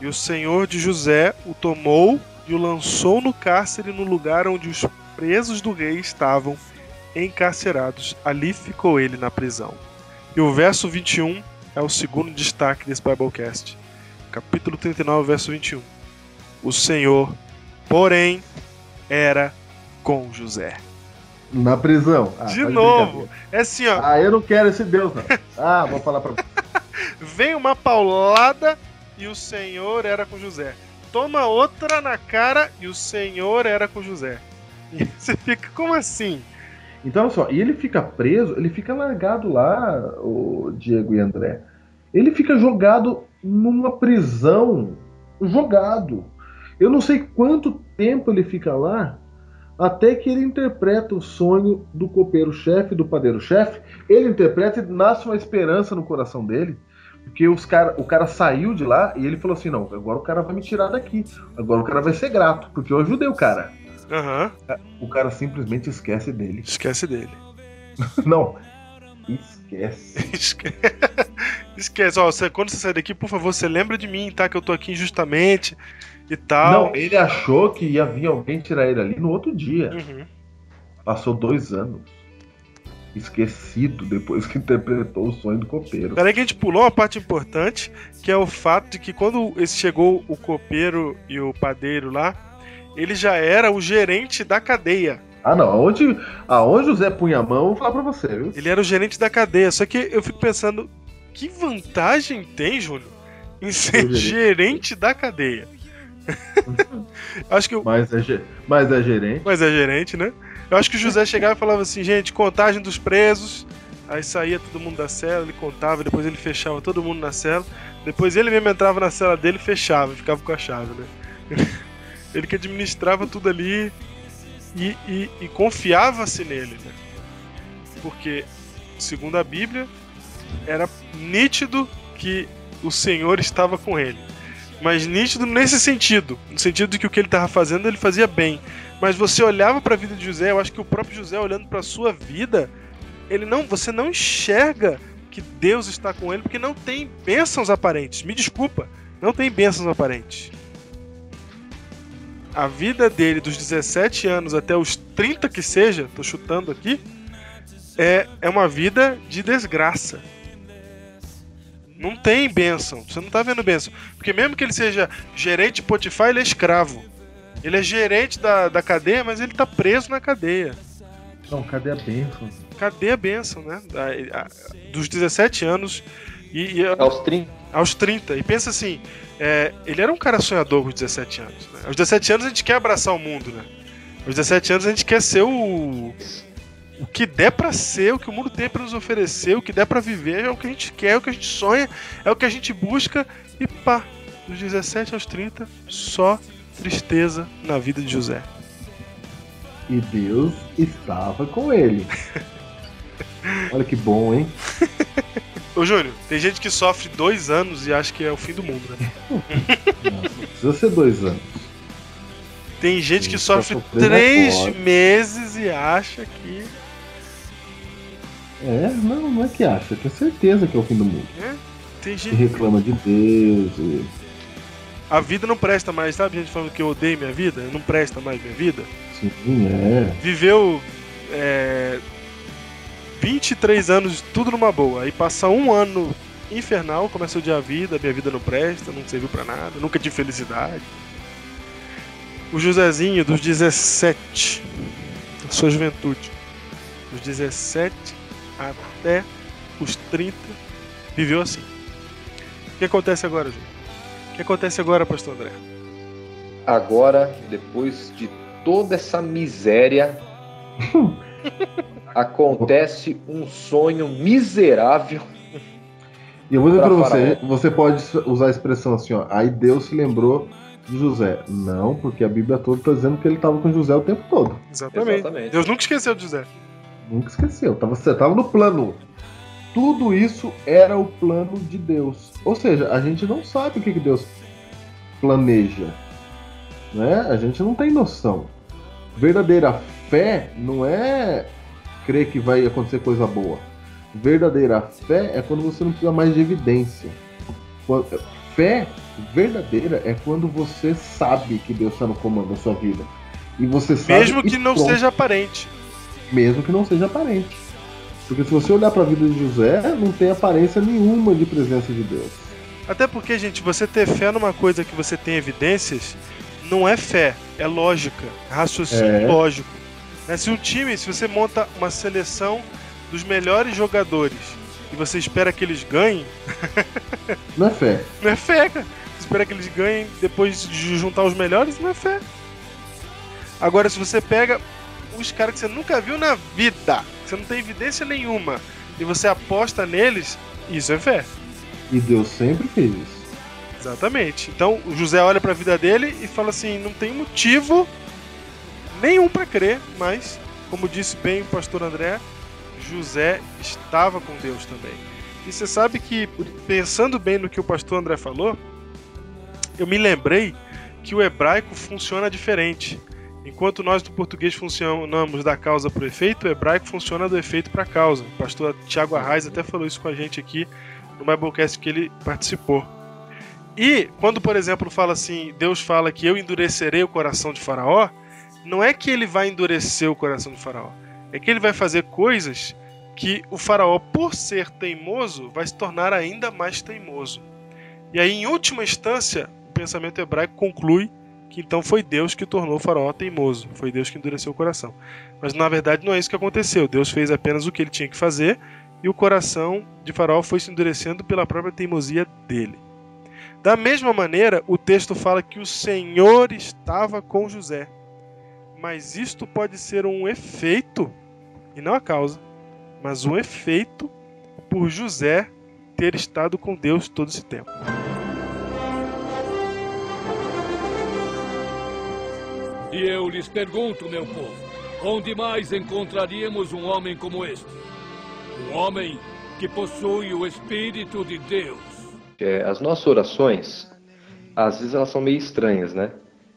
E o senhor de José o tomou e o lançou no cárcere no lugar onde os presos do rei estavam encarcerados. Ali ficou ele na prisão. E o verso 21 é o segundo destaque desse Biblecast. Capítulo 39, verso 21. O Senhor, porém, era com José. Na prisão. Ah, De tá novo. É assim, ó. Ah, eu não quero esse Deus, não. Ah, vou falar pra Vem uma paulada e o Senhor era com José. Toma outra na cara e o Senhor era com José. E você fica, como assim? Então, olha só, e ele fica preso, ele fica largado lá, o Diego e André. Ele fica jogado numa prisão, jogado. Eu não sei quanto tempo ele fica lá, até que ele interpreta o sonho do copeiro-chefe, do padeiro-chefe. Ele interpreta e nasce uma esperança no coração dele. Porque os cara, o cara saiu de lá e ele falou assim: não, agora o cara vai me tirar daqui. Agora o cara vai ser grato, porque eu ajudei o cara. Aham, O cara simplesmente esquece dele. esquece dele. Não, Esquece. Esque- Esquece, ó, você- quando você sair daqui, por favor, você lembra de mim, tá? Que eu tô aqui injustamente e tal. Não, ele achou que ia vir alguém tirar ele ali no outro dia. Uhum. Passou dois anos. Esquecido depois que interpretou o sonho do copeiro. Peraí que a gente pulou uma parte importante, que é o fato de que quando esse chegou o copeiro e o padeiro lá, ele já era o gerente da cadeia. Ah, não. Aonde, aonde o Zé punha a mão, eu vou falar pra você, viu? Ele era o gerente da cadeia. Só que eu fico pensando, que vantagem tem, Júnior, em ser gerente. gerente da cadeia? Acho que o, Mas é, mas é gerente. Mas é gerente, né? Eu acho que o José chegava e falava assim, gente, contagem dos presos. Aí saía todo mundo da cela, ele contava, depois ele fechava todo mundo na cela. Depois ele mesmo entrava na cela dele e fechava, ficava com a chave, né? Ele que administrava tudo ali e, e- e confiava-se nele, né? Porque, segundo a Bíblia, era nítido que o Senhor estava com ele. Mas nítido nesse sentido, no sentido de que o que ele estava fazendo ele fazia bem. Mas você olhava para a vida de José, eu acho que o próprio José olhando para a sua vida, ele não, você não enxerga que Deus está com ele porque não tem bênçãos aparentes. Me desculpa, não tem bênçãos aparentes. A vida dele dos 17 anos até os 30 que seja, tô chutando aqui, é, é uma vida de desgraça. Não tem bênção. Você não tá vendo bênção. Porque mesmo que ele seja gerente de Potifar, ele é escravo. Ele é gerente da, da cadeia, mas ele tá preso na cadeia. Não, cadê a bênção? Cadê a bênção, né? A- a- dos 17 anos e, e Aos 30. aos 30. E pensa assim, é, ele era um cara sonhador com 17 anos. Né? Aos 17 anos a gente quer abraçar o mundo, né? Aos 17 anos a gente quer ser o. O que der pra ser, o que o mundo tem pra nos oferecer, o que der pra viver, é o que a gente quer, é o que a gente sonha, é o que a gente busca. E pá, dos 17 aos 30, só tristeza na vida de José. E Deus estava com ele. Olha que bom, hein? Ô Júnior, tem gente que sofre dois anos e acha que é o fim do mundo, né? Não precisa ser dois anos. Tem gente que sofre tá sofrendo três meses e acha que. É, não, não é que acha, tem certeza que é o fim do mundo. Tem E gente. reclama de Deus. E... A vida não presta mais, sabe? Gente falando que eu odeio minha vida, não presta mais minha vida. Sim, é. Viveu é, 23 anos tudo numa boa. Aí passa um ano infernal, começa a odiar a vida, minha vida não presta, não serviu pra nada, nunca tive felicidade. O Josézinho dos 17, da sua juventude, dos 17 até os 30, viveu assim. O que acontece agora, Júnior? O que acontece agora, pastor André? Agora, depois de toda essa miséria, acontece um sonho miserável. E eu vou dizer Pra pra você, Faraó. você pode usar a expressão assim, ó. Aí Deus se lembrou de José. Não, porque a Bíblia toda tá dizendo que ele tava com José o tempo todo. Exatamente. Exatamente. Deus nunca esqueceu de José. Nunca esqueceu. Tava, você tava no plano. Tudo isso era o plano de Deus. Ou seja, a gente não sabe o que, que Deus planeja. Né? A gente não tem noção. Verdadeira fé não é crer que vai acontecer coisa boa. Verdadeira fé é quando você não precisa mais de evidência. Fé verdadeira é quando você sabe que Deus está no comando da sua vida. E você sabe. Mesmo que não pronto seja aparente. Mesmo que não seja aparente. Porque se você olhar para a vida de José, não tem aparência nenhuma de presença de Deus. Até porque, gente, você ter fé numa coisa que você tem evidências não é fé, é lógica, raciocínio É. lógico. Né, Se um time, se você monta uma seleção dos melhores jogadores e você espera que eles ganhem, Não é fé. não é fé, cara. Você espera que eles ganhem depois de juntar os melhores, não é fé. Agora, se você pega os caras que você nunca viu na vida, que você não tem evidência nenhuma, e você aposta neles, isso é fé. E Deus sempre fez isso. Exatamente. Então o José olha pra vida dele e fala assim: não tem motivo nenhum pra crer, mas, como disse bem o pastor André, José estava com Deus também. E você sabe que, pensando bem no que o pastor André falou, eu me lembrei que o hebraico funciona diferente. Enquanto nós do português funcionamos da causa para o efeito, o hebraico funciona do efeito para a causa. O pastor Tiago Arraes até falou isso com a gente aqui no Biblecast que ele participou. E quando, por exemplo, fala assim, Deus fala que eu endurecerei o coração de Faraó, não é que ele vai endurecer o coração de Faraó, é que ele vai fazer coisas que o Faraó, por ser teimoso, vai se tornar ainda mais teimoso. E aí, em última instância, o pensamento hebraico conclui que então foi Deus que tornou o Faraó teimoso, foi Deus que endureceu o coração. Mas na verdade não é isso que aconteceu. Deus fez apenas o que ele tinha que fazer e o coração de Faraó foi se endurecendo pela própria teimosia dele. Da mesma maneira, o texto fala que o Senhor estava com José. Mas isto pode ser um efeito, e não a causa, mas um efeito por José ter estado com Deus todo esse tempo. E eu lhes pergunto, meu povo, onde mais encontraríamos um homem como este? Um homem que possui o Espírito de Deus. É, as nossas orações, às vezes elas são meio estranhas, né?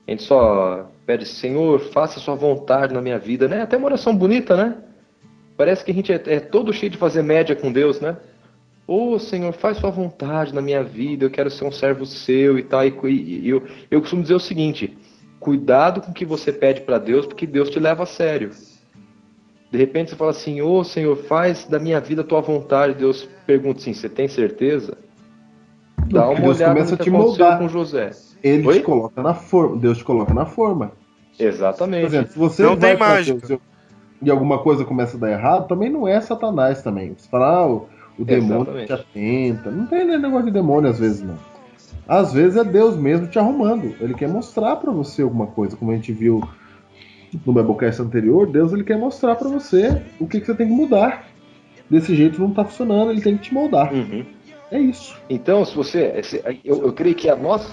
A gente só pede, Senhor, faça sua vontade na minha vida, né? Até uma oração bonita, né? Parece que a gente é, é todo cheio de fazer média com Deus, né? Ô oh, Senhor, faz sua vontade na minha vida, eu quero ser um servo seu e tal. E, e, e eu, eu costumo dizer o seguinte: cuidado com o que você pede para Deus, porque Deus te leva a sério. De repente você fala assim: Ô oh, Senhor, faz da minha vida a tua vontade. Deus pergunta assim: Você tem certeza? Dá uma Deus olhada começa no a te moldar. com José. Ele Oi? te coloca na forma. Deus te coloca na forma. Por Exatamente. exemplo, se você Não vai tem mágica. Deus e alguma coisa começa a dar errado, também não é Satanás também. Você fala, ah, o, o demônio te atenta. Não tem nem negócio de demônio às vezes, não. Às vezes é Deus mesmo te arrumando. Ele quer mostrar pra você alguma coisa, como a gente viu no Biblecast anterior. Deus ele quer mostrar pra você o que, que você tem que mudar. Desse jeito não tá funcionando, ele tem que te moldar. Uhum. É isso. Então, se você, se- eu, eu creio que a nossa,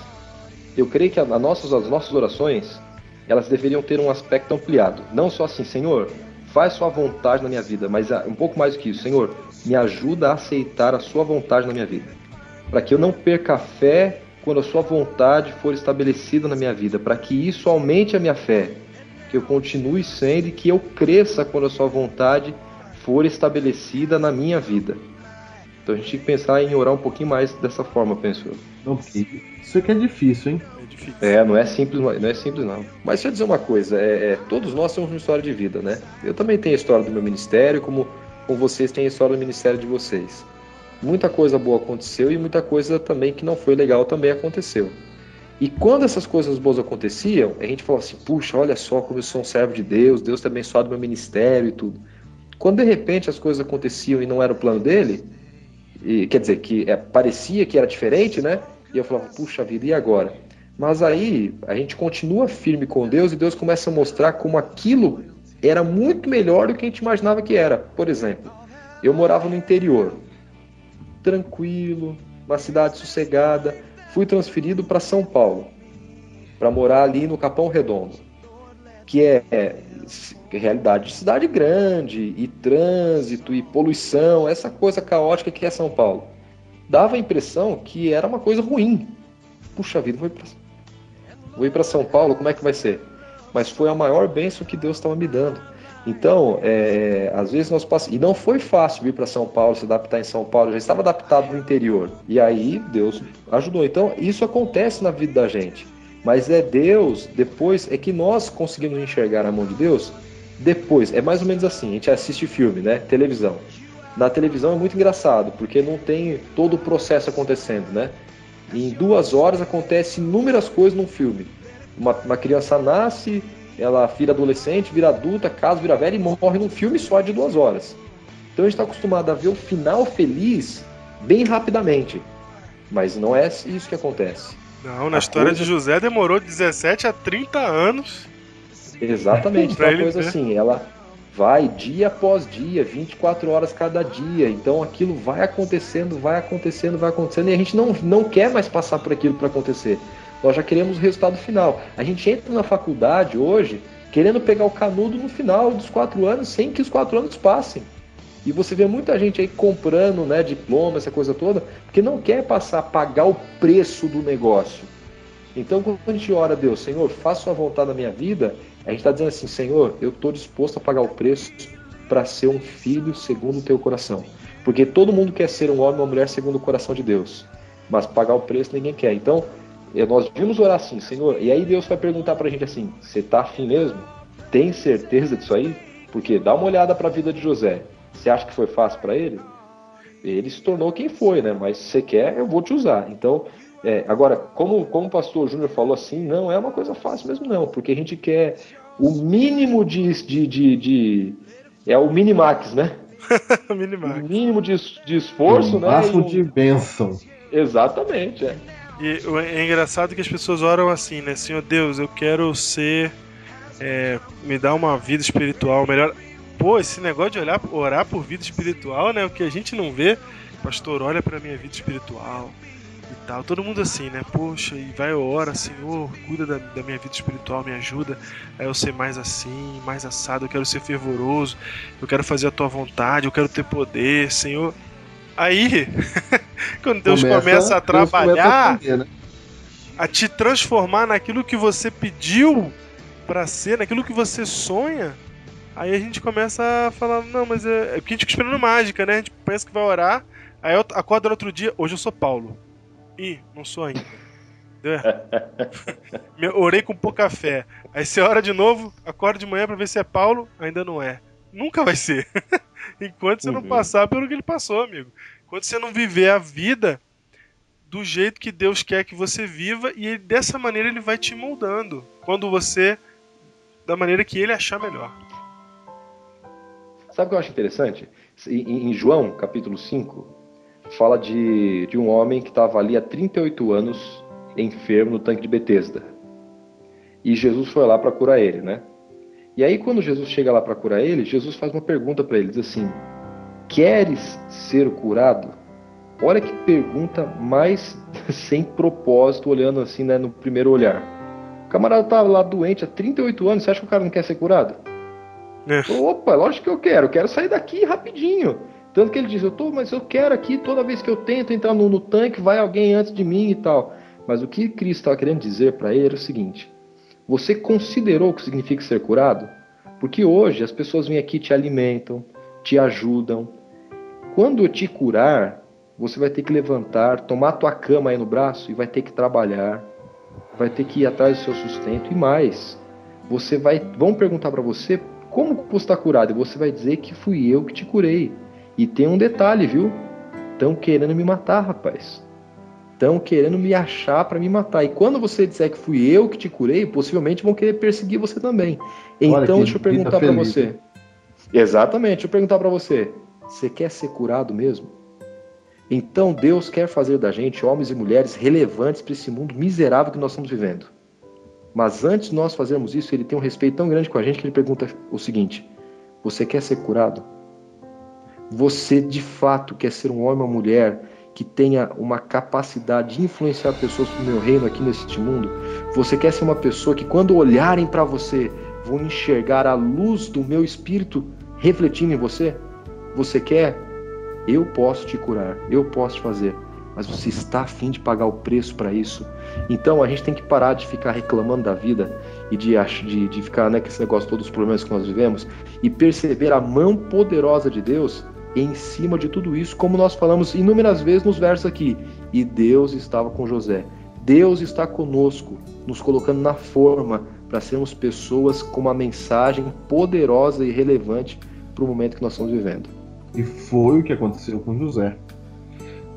eu creio que a, a nossas, as nossas orações, elas deveriam ter um aspecto ampliado. Não só assim, Senhor, faz sua vontade na minha vida, mas ah, um pouco mais do que isso, Senhor, me ajuda a aceitar a sua vontade na minha vida, para que eu não perca a fé quando a sua vontade for estabelecida na minha vida, para que isso aumente a minha fé, que eu continue sendo e que eu cresça quando a sua vontade for estabelecida na minha vida. Então a gente tem que pensar em orar um pouquinho mais dessa forma, penso eu. Não, porque isso aqui é difícil, hein? É difícil. É, não é simples, não é simples não. Mas deixa eu dizer uma coisa, é, é, todos nós temos uma história de vida, né? Eu também tenho a história do meu ministério, como, como vocês têm a história do ministério de vocês. Muita coisa boa aconteceu e muita coisa também que não foi legal também aconteceu. E quando essas coisas boas aconteciam, a gente falava assim, puxa, olha só como eu sou um servo de Deus, Deus tem abençoado meu ministério e tudo. Quando de repente as coisas aconteciam e não era o plano dele, e, quer dizer, que é, parecia que era diferente, né? E eu falava, puxa vida, e agora? Mas aí a gente continua firme com Deus e Deus começa a mostrar como aquilo era muito melhor do que a gente imaginava que era. Por exemplo, eu morava no interior, tranquilo, uma cidade sossegada, fui transferido para São Paulo, para morar ali no Capão Redondo, que é, é, realidade de cidade grande, e trânsito, e poluição, essa coisa caótica que é São Paulo. Dava a impressão que era uma coisa ruim. Puxa vida, vou ir pra, vou ir para São Paulo, como é que vai ser? Mas foi a maior bênção que Deus estava me dando. Então, é, às vezes nós passamos. E não foi fácil vir para São Paulo, se adaptar em São Paulo, já estava adaptado no interior. E aí Deus ajudou. Então, isso acontece na vida da gente. Mas é Deus, depois, é que nós conseguimos enxergar a mão de Deus depois. É mais ou menos assim: a gente assiste filme, né? Televisão. Na televisão é muito engraçado, porque não tem todo o processo acontecendo, né? Em duas horas acontece inúmeras coisas num filme. Uma, uma criança nasce, ela vira adolescente, vira adulta, casa, vira velha e morre num filme só de duas horas. Então a gente está acostumado a ver o final feliz bem rapidamente. Mas não é isso que acontece. Não, na A história coisa- de José demorou 17 a 30 anos. Exatamente. Então é uma coisa ver. assim, ela vai dia após dia, 24 horas cada dia. Então aquilo vai acontecendo, vai acontecendo, vai acontecendo e a gente não, não quer mais passar por aquilo para acontecer. Nós já queremos o resultado final. A gente entra na faculdade hoje querendo pegar o canudo no final dos quatro anos sem que os quatro anos passem. E você vê muita gente aí comprando né, diploma, essa coisa toda, porque não quer passar, pagar o preço do negócio. Então, quando a gente ora a Deus, Senhor, faça sua vontade na minha vida, a gente está dizendo assim, Senhor, eu estou disposto a pagar o preço para ser um filho segundo o teu coração. Porque todo mundo quer ser um homem ou uma mulher segundo o coração de Deus. Mas pagar o preço ninguém quer. Então, eh, nós vimos orar assim, Senhor, e aí Deus vai perguntar para a gente assim: você está afim mesmo? Tem certeza disso aí? Porque dá uma olhada para a vida de José. Você acha que foi fácil para ele? Ele se tornou quem foi, né? Mas se você quer, eu vou te usar. Então, é, agora, como, como o pastor Júnior falou assim, não é uma coisa fácil mesmo, não, porque a gente quer o mínimo de. de, de, de é o minimax, né? Minimax. O mínimo de, de esforço, um né? máximo E um- de bênção. Exatamente, é. E é engraçado que as pessoas oram assim, né? Senhor Deus, eu quero ser. é, me dar uma vida espiritual melhor. Pô, esse negócio de olhar, orar por vida espiritual, né? O que a gente não vê. Pastor, olha pra minha vida espiritual e tal. Todo mundo assim, né? Poxa, e vai ora, Senhor, cuida da, da minha vida espiritual, me ajuda a eu ser mais assim, mais assado. Eu quero ser fervoroso, eu quero fazer a tua vontade, eu quero ter poder, Senhor. Aí, quando Deus começa, a Deus começa trabalhar atender, né? a te transformar naquilo que você pediu pra ser, naquilo que você sonha, aí a gente começa a falar, não, mas é, é porque a gente fica esperando mágica, né? A gente pensa que vai orar, aí eu acordo no outro dia, hoje eu sou Paulo. Ih, não sou ainda. Deu errado. Orei com pouca fé. Aí você ora de novo, acorda de manhã pra ver se é Paulo, ainda não é. Nunca vai ser. Enquanto você não passar pelo que ele passou, amigo. Enquanto você não viver a vida do jeito que Deus quer que você viva e ele- dessa maneira ele vai te moldando. Quando você da maneira que ele achar melhor. Sabe o que eu acho interessante? Em, em João, capítulo 5, fala de, de um homem que estava ali há 38 anos enfermo no tanque de Betesda. E Jesus foi lá para curar ele, né? E aí, quando Jesus chega lá para curar ele, Jesus faz uma pergunta para ele: diz assim, Queres ser curado? Olha que pergunta mais sem propósito, olhando assim né, no primeiro olhar. O camarada estava lá doente há 38 anos, você acha que o cara não quer ser curado? É. Opa, lógico que eu quero, eu quero sair daqui rapidinho. Tanto que ele diz, eu tô, mas eu quero aqui, toda vez que eu tento entrar no, no tanque, vai alguém antes de mim e tal. Mas o que Cristo estava querendo dizer para ele era o seguinte: você considerou o que significa ser curado? Porque hoje as pessoas vêm aqui te alimentam, te ajudam. Quando eu te curar, você vai ter que levantar, tomar tua cama aí no braço e vai ter que trabalhar, vai ter que ir atrás do seu sustento e mais. Você vai, vão perguntar para você como você está curado e você vai dizer que fui eu que te curei. E tem um detalhe, viu? Estão querendo me matar, rapaz. Estão querendo me achar para me matar. E quando você disser que fui eu que te curei, possivelmente vão querer perseguir você também. Então, deixa eu perguntar para você. Exatamente, deixa eu perguntar para você. Você quer ser curado mesmo? Então Deus quer fazer da gente homens e mulheres relevantes para esse mundo miserável que nós estamos vivendo. Mas antes de nós fazermos isso, ele tem um respeito tão grande com a gente que ele pergunta o seguinte: Você quer ser curado? Você de fato quer ser um homem ou mulher que tenha uma capacidade de influenciar pessoas para o meu reino aqui neste mundo? Você quer ser uma pessoa que, quando olharem para você, vão enxergar a luz do meu espírito refletindo em você? Você quer? Eu posso te curar, eu posso te fazer. Mas você está afim de pagar o preço para isso? Então a gente tem que parar de ficar reclamando da vida e de, de, de ficar né, com esse negócio, todos os problemas que nós vivemos, e perceber a mão poderosa de Deus em cima de tudo isso, como nós falamos inúmeras vezes nos versos aqui. E Deus estava com José. Deus está conosco, nos colocando na forma para sermos pessoas com uma mensagem poderosa e relevante para o momento que nós estamos vivendo. E foi o que aconteceu com José.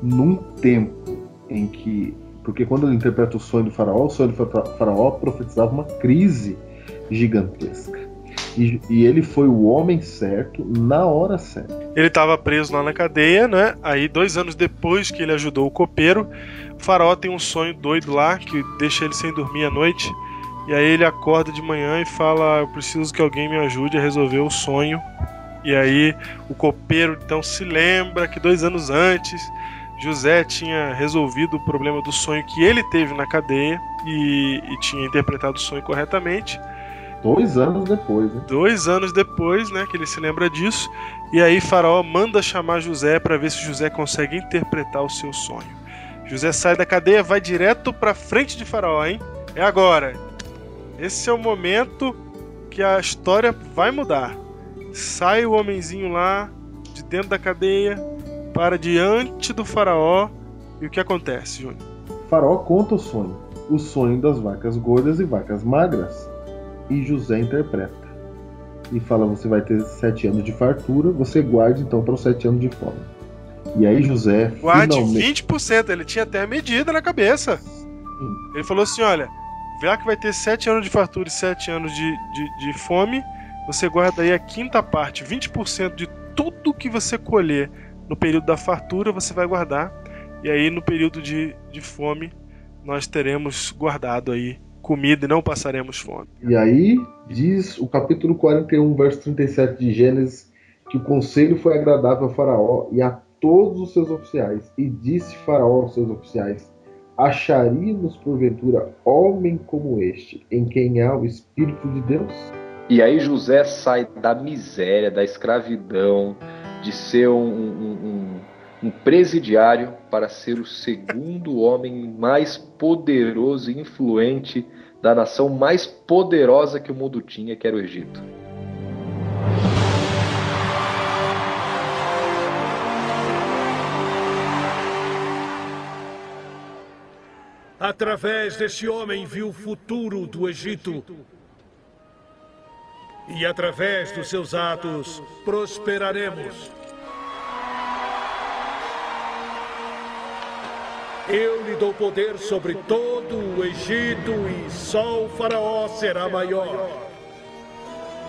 Num tempo em que. Porque quando ele interpreta o sonho do faraó, o sonho do fa- faraó profetizava uma crise gigantesca. E, e ele foi o homem certo na hora certa. Ele estava preso lá na cadeia, né? Aí, dois anos depois que ele ajudou o copeiro, o faraó tem um sonho doido lá que deixa ele sem dormir à noite. E aí ele acorda de manhã e fala: Eu preciso que alguém me ajude a resolver o sonho. E aí o copeiro então se lembra que dois anos antes José tinha resolvido o problema do sonho que ele teve na cadeia e, e tinha interpretado o sonho corretamente. Dois anos depois, né? Dois anos depois, né, que ele se lembra disso, e aí Faraó manda chamar José para ver se José consegue interpretar o seu sonho. José sai da cadeia, vai direto pra frente de Faraó, hein? É agora. Esse é o momento que a história vai mudar. Sai o homenzinho lá de dentro da cadeia para diante do Faraó. E o que acontece, Júnior? Faraó conta o sonho, o sonho das vacas gordas e vacas magras. E José interpreta. E fala: Você vai ter sete anos de fartura, você guarde então para os sete anos de fome. E aí José Guarde finalmente. 20%. Ele tinha até a medida na cabeça. Ele falou assim: olha, já que vai ter 7 anos de fartura e 7 anos de, de, de fome, você guarda aí a quinta parte, 20% de tudo que você colher no período da fartura, você vai guardar. E aí no período de, de fome, nós teremos guardado aí comida e não passaremos fome. E aí diz o capítulo 41, verso 37 de Gênesis, que o conselho foi agradável a Faraó e a todos os seus oficiais. E disse Faraó aos seus oficiais: Acharíamos porventura homem como este, em quem há o Espírito de Deus? E aí José sai da miséria, da escravidão, de ser um, um- um- um presidiário para ser o segundo homem mais poderoso e influente da nação mais poderosa que o mundo tinha, que era o Egito. Através desse homem viu o futuro do Egito. E através dos seus atos prosperaremos. Eu lhe dou poder sobre todo o Egito e só o faraó será maior.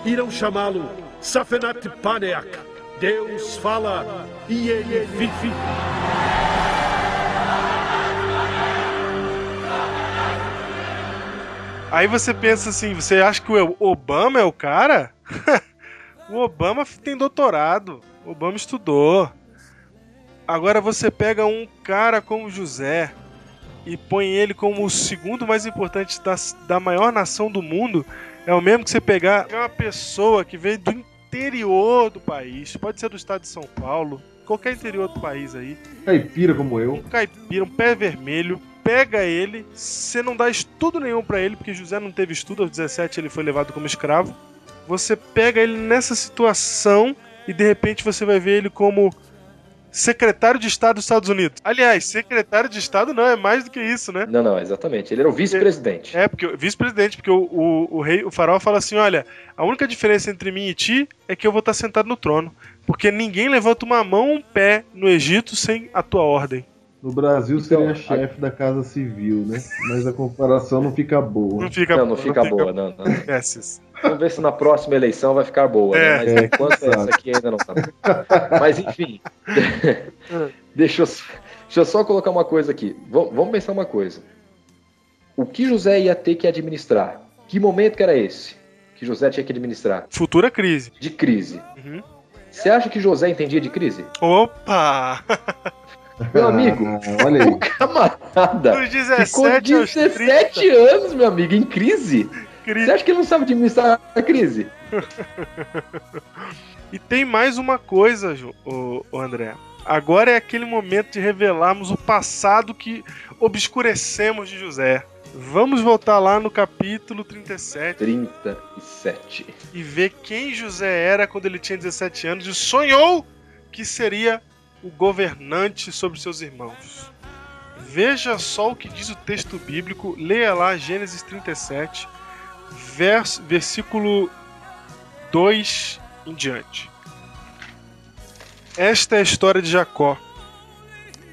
Irão chamá-lo Safenat Paneak. Deus fala e ele vive. Aí você pensa assim, você acha que o Obama é o cara? o Obama tem doutorado, o Obama estudou. Agora você pega um cara como José e põe ele como o segundo mais importante da, da maior nação do mundo. É o mesmo que você pegar uma pessoa que veio do interior do país, pode ser do estado de São Paulo, qualquer interior do país aí, Caipira como eu. um caipira, um pé vermelho, pega ele, você não dá estudo nenhum pra ele, porque José não teve estudo, aos 17 ele foi levado como escravo. Você pega ele nessa situação e de repente você vai ver ele como secretário de Estado dos Estados Unidos. Aliás, secretário de Estado não é mais do que isso, né? Não, não, exatamente. Ele era o vice-presidente. É, porque vice-presidente, porque o, o, o rei, o faraó fala assim: olha, a única diferença entre mim e ti é que eu vou estar sentado no trono. Porque ninguém levanta uma mão ou um pé no Egito sem a tua ordem. No Brasil Então, seria chefe da Casa Civil, né? Mas a comparação não fica boa. Não fica Não, não fica boa, não, não. Esses. Vamos ver se na próxima eleição vai ficar boa, É. né? Mas É, enquanto exato. essa aqui ainda não tá. Mas enfim. deixa, eu, deixa eu só colocar uma coisa aqui. Vamos, vamos pensar uma coisa. O que José ia ter que administrar? Que momento que era esse? Que José tinha que administrar? Futura crise. De crise. Uhum. Você acha que José entendia de crise? Opa! Meu amigo, Ah, olha o aí. camarada Dos 17 ficou aos 17 anos, meu amigo, em crise. Você Crise. acha que ele não sabe administrar a crise? E tem mais uma coisa, o, o André. Agora é aquele momento de revelarmos o passado que obscurecemos de José. Vamos voltar lá no capítulo 37 37. e ver quem José era quando ele tinha 17 anos e sonhou que seria o governante sobre seus irmãos. Veja só o que diz o texto bíblico, leia lá Gênesis 37, vers, versículo 2 em diante. Esta é a história de Jacó.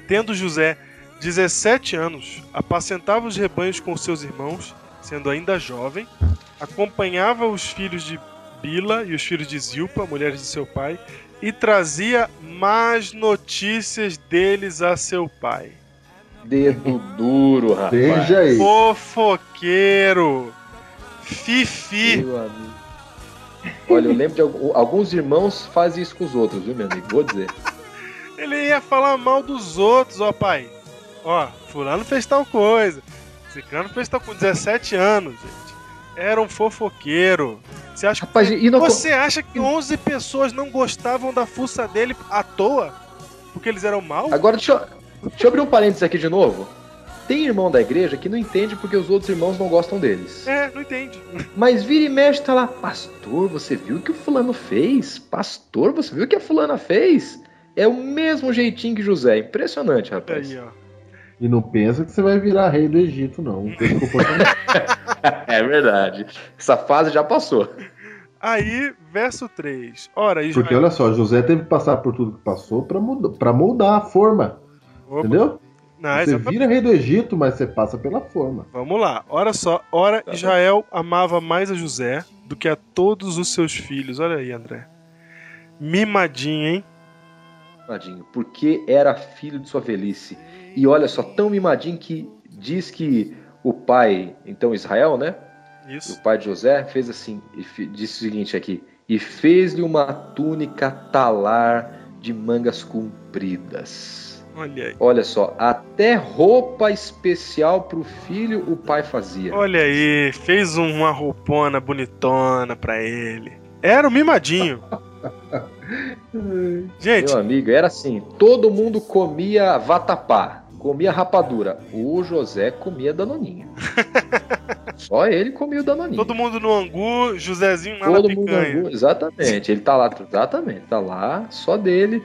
Tendo José 17 anos, apacentava os rebanhos com seus irmãos, sendo ainda jovem, acompanhava os filhos de Bila e os filhos de Zilpa, mulheres de seu pai, e trazia más notícias deles a seu pai. Dedo duro, rapaz. Veja aí. Fofoqueiro! Fifi! Meu amigo. Olha, eu lembro de algu- alguns irmãos fazem isso com os outros, viu, meu amigo? Vou dizer. Ele ia falar mal dos outros, ó pai. Ó, fulano fez tal coisa. Ciclano fez tal coisa. 17 anos, gente. Era um fofoqueiro. Você acha, Rapaz, e não você acha que 11 pessoas não gostavam da fuça dele à toa? Porque eles eram maus? Agora deixa eu, Deixa eu abrir um parênteses aqui de novo. Tem irmão da igreja que não entende porque os outros irmãos não gostam deles. É, não entende. Mas vira e mexe, tá lá, pastor, você viu o que o fulano fez? Pastor, você viu o que a fulana fez? É o mesmo jeitinho que José. Impressionante, rapaz. Aí, ó. E não pensa que você vai virar rei do Egito, não. Tem comportamento. É verdade. Essa fase já passou. Aí, verso 3. Ora, Israel. Porque olha só, José teve que passar por tudo que passou pra mudar, moldar a forma. Opa. Entendeu? Não, Você exatamente. vira rei do Egito, mas você passa pela forma. Vamos lá. Ora só. Ora, Israel amava mais a José do que a todos os seus filhos. Olha aí, André. Mimadinho, hein? Mimadinho, porque era filho de sua velhice. E olha só, tão mimadinho que diz que o pai, então Israel, né? Isso. O pai de José fez assim, disse o seguinte aqui: e fez-lhe uma túnica talar de mangas compridas. Olha aí. Olha só, até roupa especial pro filho o pai fazia. Olha aí. Fez uma roupona bonitona pra ele. Era o mimadinho. Gente, Meu amigo, era assim: todo mundo comia vatapá, comia rapadura. O José comia danoninho. Só ele comia o danoninho. todo mundo no angu, Josézinho lá Todo na mundo picanha. angu- Exatamente, ele tá lá, exatamente, tá lá, só dele.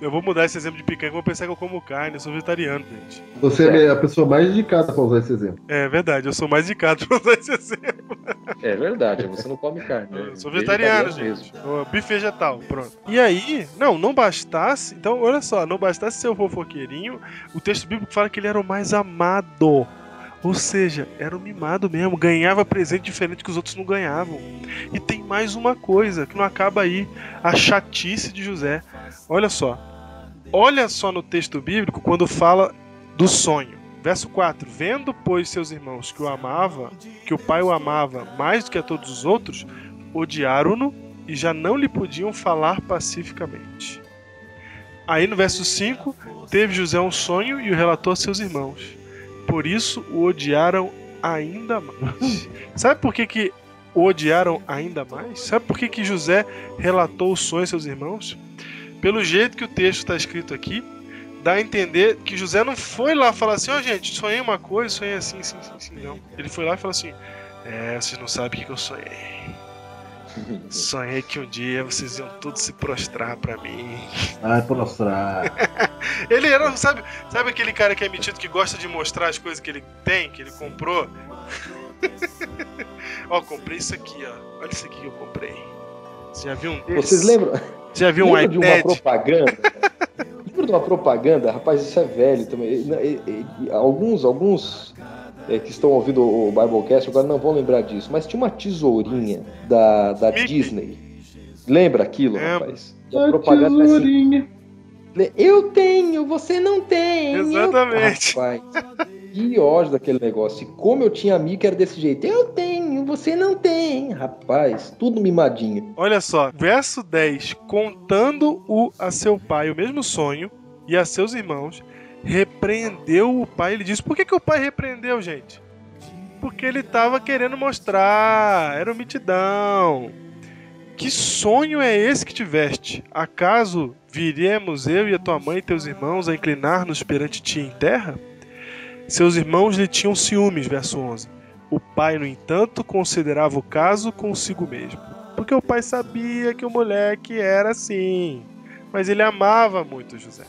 Eu vou mudar esse exemplo de picanha, que eu vou pensar que eu como carne, eu sou vegetariano, gente. Você é a pessoa mais indicada pra usar esse exemplo. É verdade, eu sou mais indicado pra usar esse exemplo. É verdade, você não come carne. né? Eu sou vegetariano, gente. Ô, Bife vegetal, pronto. E aí, não, não bastasse. Então, olha só, não bastasse ser o fofoqueirinho, o texto bíblico fala que ele era o mais amado. Ou seja, era o mimado mesmo, ganhava presente diferente que os outros não ganhavam. E tem mais uma coisa que não acaba aí: a chatice de José. Olha só. Olha só no texto bíblico quando fala do sonho. Verso 4: Vendo, pois, seus irmãos que o amava, que o pai o amava mais do que a todos os outros, odiaram-no e já não lhe podiam falar pacificamente. Aí no verso 5, teve José um sonho e o relatou a seus irmãos. Por isso o odiaram ainda mais. Sabe por que, que o odiaram ainda mais? Sabe por que, que José relatou o sonho a seus irmãos? Pelo jeito que o texto está escrito aqui, dá a entender que José não foi lá falar assim, ó gente, sonhei uma coisa, sonhei assim, assim, assim, assim, não. Ele foi lá e falou assim, é, vocês não sabem o que eu sonhei. Sonhei que um dia vocês iam todos se prostrar pra mim. Ai, prostrar. Ele era, sabe, sabe aquele cara que é metido que gosta de mostrar as coisas que ele tem, que ele comprou? ó, comprei isso aqui, ó. Olha isso aqui que eu comprei. Você já viu um desses? Vocês lembram? Você já viu um Lembra de uma iPad? propaganda? Lembra de uma propaganda? Rapaz, isso é velho também. Alguns, alguns é, que estão ouvindo o Biblecast agora não vão lembrar disso, mas tinha uma tesourinha da, da Mickey. Disney. Lembra aquilo, Lembro. rapaz? E a A propaganda é assim, tesourinha. eu tenho, você não tem. eu-" Exatamente. Rapaz, que ódio daquele negócio. E como eu tinha amigo que era desse jeito. Eu tenho, você não tem. Rapaz, tudo mimadinho. Olha só, verso 10. Contando-o a seu pai o mesmo sonho e a seus irmãos, repreendeu o pai. Ele disse: Por que, que o pai repreendeu, gente? Porque ele estava querendo mostrar, era mitidão. Que sonho é esse que tiveste? Acaso viremos eu e a tua mãe e teus irmãos a inclinar-nos perante ti em terra? Seus irmãos lhe tinham ciúmes, verso 11. O pai, no entanto, considerava o caso consigo mesmo. Porque o pai sabia que o moleque era assim. Mas ele amava muito José.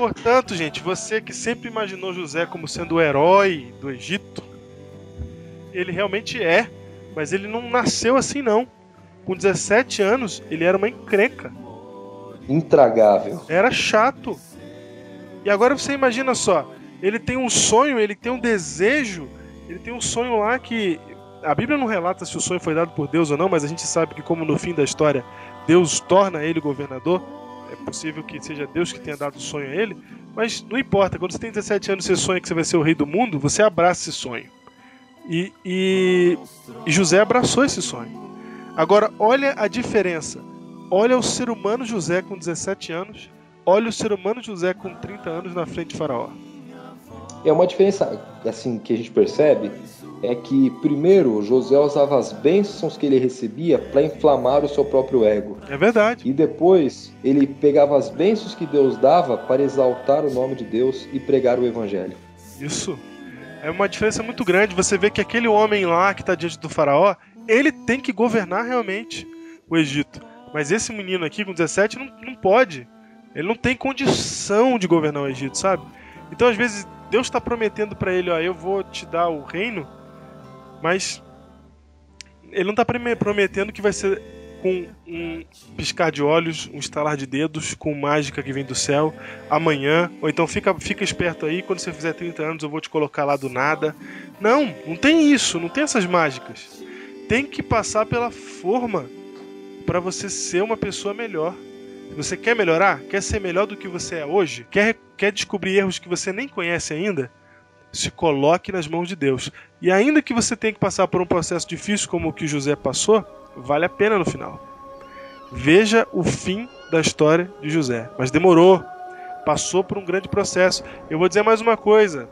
Portanto, gente, você que sempre imaginou José como sendo o herói do Egito, ele realmente é. Mas ele não nasceu assim, não. Com 17 anos, ele era uma encrenca. Intragável. Era chato. E agora você imagina só, ele tem um sonho, ele tem um desejo, ele tem um sonho lá que a Bíblia não relata se o sonho foi dado por Deus ou não, mas a gente sabe que como no fim da história Deus torna ele governador, é possível que seja Deus que tenha dado o sonho a ele, mas não importa, quando você tem 17 anos e você sonha que você vai ser o rei do mundo, você abraça esse sonho. E, e, e José abraçou esse sonho. Agora, olha a diferença. Olha o ser humano José com 17 anos. Olha o ser humano José com 30 anos na frente de Faraó. É uma diferença assim que a gente percebe é que primeiro José usava as bênçãos que ele recebia para inflamar o seu próprio ego. É verdade. E depois ele pegava as bênçãos que Deus dava para exaltar o nome de Deus e pregar o evangelho. Isso. É uma diferença muito grande. Você vê que aquele homem lá que está diante do faraó, ele tem que governar realmente o Egito. Mas esse menino aqui com 17 não, não pode. Ele não tem condição de governar o Egito, sabe? Então às vezes Deus está prometendo para ele, ó, eu vou te dar o reino, mas ele não está prometendo que vai ser com um piscar de olhos, um estalar de dedos, com mágica que vem do céu, amanhã, ou então fica, fica esperto aí, quando você fizer 30 anos eu vou te colocar lá do nada. Não, não tem isso, não tem essas mágicas. Tem que passar pela forma para você ser uma pessoa melhor. Você quer melhorar, quer ser melhor do que você é hoje, quer, quer descobrir erros que você nem conhece ainda, se coloque nas mãos de Deus. E ainda que você tenha que passar por um processo difícil como o que José passou, vale a pena no final. Veja o fim da história de José. Mas demorou. Passou por um grande processo. Eu vou dizer mais uma coisa.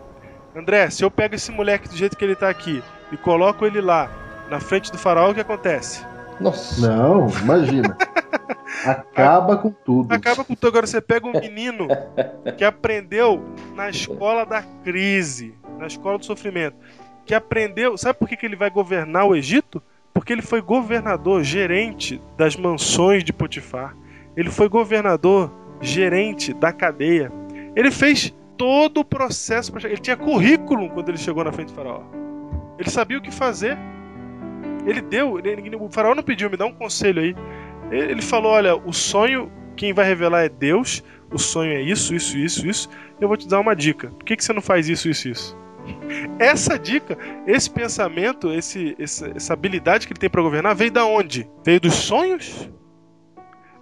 André, se eu pego esse moleque do jeito que ele está aqui e coloco ele lá, na frente do faraó, o que acontece? Nossa. Não, imagina. Acaba com tudo. Acaba com tudo. Agora você pega um menino que aprendeu na escola da crise, na escola do sofrimento, que aprendeu. Sabe por que, que ele vai governar o Egito? Porque ele foi governador, gerente das mansões de Potifar. Ele foi governador, gerente da cadeia. Ele fez todo o processo para Ele tinha currículo quando ele chegou na frente do faraó. Ele sabia o que fazer. Ele deu. Ele, o faraó não pediu, me dá um conselho aí. Ele falou: olha, o sonho, quem vai revelar é Deus. O sonho é isso, isso, isso, isso. Eu vou te dar uma dica. Por que, que você não faz isso, isso, isso? Essa dica, esse pensamento, esse, essa habilidade que ele tem para governar, veio da onde? Veio dos sonhos?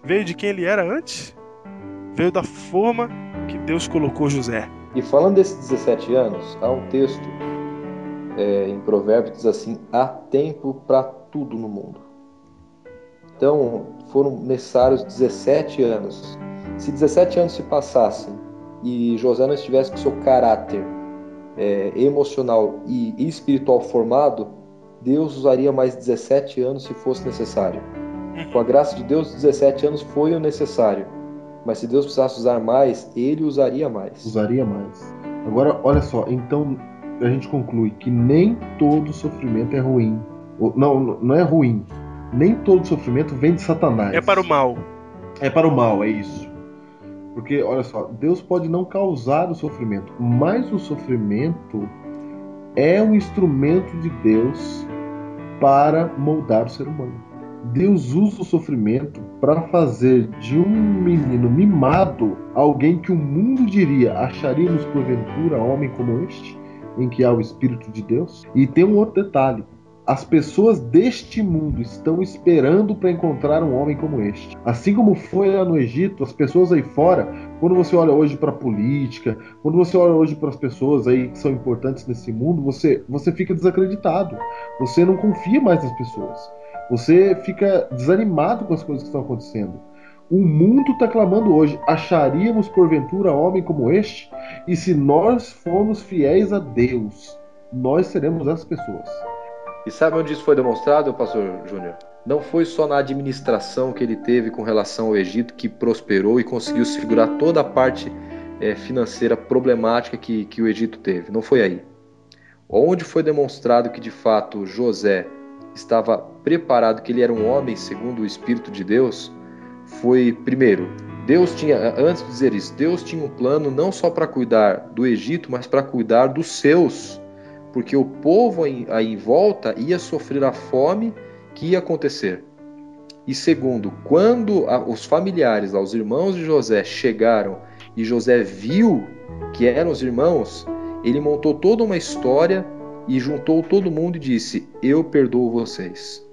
Veio de quem ele era antes? Veio da forma que Deus colocou José. E falando desses 17 anos, há um texto é, em Provérbios diz assim: há tempo para tudo no mundo. Então, foram necessários 17 anos. Se 17 anos se passassem e José não estivesse com seu caráter é, emocional e espiritual formado, Deus usaria mais 17 anos se fosse necessário. Com a graça de Deus, 17 anos foi o necessário. Mas se Deus precisasse usar mais, ele usaria mais. Usaria mais. Agora, olha só, então a gente conclui que nem todo sofrimento é ruim. Não, não é ruim. Nem todo sofrimento vem de Satanás. É para o mal. É para o mal, é isso. Porque, olha só, Deus pode não causar o sofrimento, mas o sofrimento é um instrumento de Deus para moldar o ser humano. Deus usa o sofrimento para fazer de um menino mimado alguém que o mundo diria acharíamos porventura homem como este, em que há o Espírito de Deus. E tem um outro detalhe: as pessoas deste mundo estão esperando para encontrar um homem como este. Assim como foi lá no Egito, as pessoas aí fora, quando você olha hoje para a política, quando você olha hoje para as pessoas aí que são importantes nesse mundo, você, você fica desacreditado. Você não confia mais nas pessoas. Você fica desanimado com as coisas que estão acontecendo. O mundo está clamando hoje: acharíamos porventura homem como este? E se nós formos fiéis a Deus, nós seremos essas pessoas. E sabe onde isso foi demonstrado, pastor Júnior? Não foi só na administração que ele teve com relação ao Egito que prosperou e conseguiu segurar toda a parte é, financeira problemática que, que o Egito teve. Não foi aí. Onde foi demonstrado que de fato José estava preparado, que ele era um homem segundo o Espírito de Deus, foi primeiro. Deus tinha, antes de dizer isso, Deus tinha um plano não só para cuidar do Egito, mas para cuidar dos seus porque o povo aí em volta ia sofrer a fome que ia acontecer. E segundo, quando os familiares, os irmãos de José chegaram e José viu que eram os irmãos, ele montou toda uma história e juntou todo mundo e disse: Eu perdoo vocês.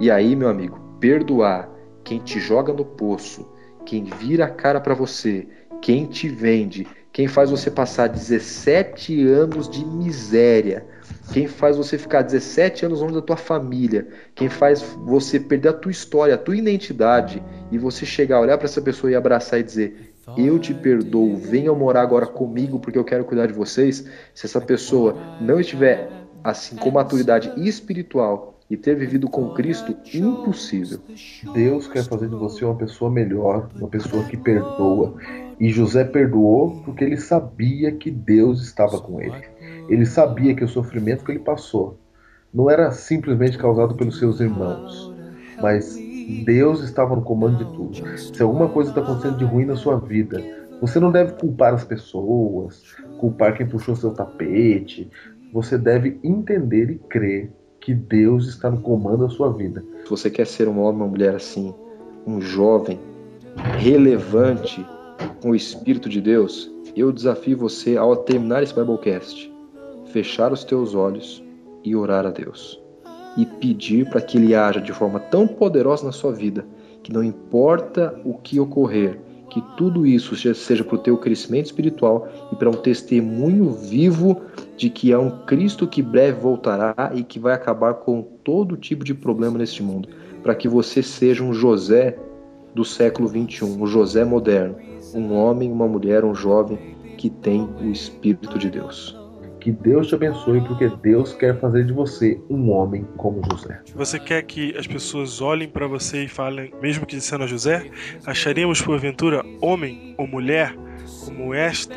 E aí, meu amigo, perdoar quem te joga no poço, quem vira a cara para você, quem te vende, quem faz você passar 17 anos de miséria, quem faz você ficar 17 anos longe da tua família, quem faz você perder a tua história, a tua identidade e você chegar, olhar para essa pessoa e abraçar e dizer: eu te perdoo, venham morar agora comigo porque eu quero cuidar de vocês, se essa pessoa não estiver assim com maturidade espiritual e ter vivido com Cristo, impossível. Deus quer fazer de você uma pessoa melhor, uma pessoa que perdoa. E José perdoou porque ele sabia que Deus estava com ele. Ele sabia que o sofrimento que ele passou não era simplesmente causado pelos seus irmãos, mas Deus estava no comando de tudo. Se alguma coisa está acontecendo de ruim na sua vida, você não deve culpar as pessoas, culpar quem puxou seu tapete. Você deve entender e crer que Deus está no comando da sua vida. Se você quer ser um homem, uma mulher assim, um jovem, relevante com o Espírito de Deus, eu desafio você ao terminar esse Biblecast, fechar os teus olhos e orar a Deus. E pedir para que Ele haja de forma tão poderosa na sua vida, que não importa o que ocorrer, que tudo isso seja para o teu crescimento espiritual e para um testemunho vivo de que há um Cristo que breve voltará e que vai acabar com todo tipo de problema neste mundo, para que você seja um José do século 21, um José moderno, um homem, uma mulher, um jovem que tem o Espírito de Deus. Que Deus te abençoe, porque Deus quer fazer de você um homem como José. Você quer que as pessoas olhem para você e falem, mesmo que sendo José, acharíamos porventura homem ou mulher como esta,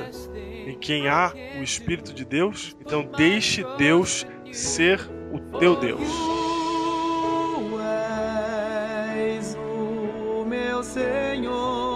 em quem há o Espírito de Deus? Então deixe Deus ser o teu Deus. Tu és o meu Senhor,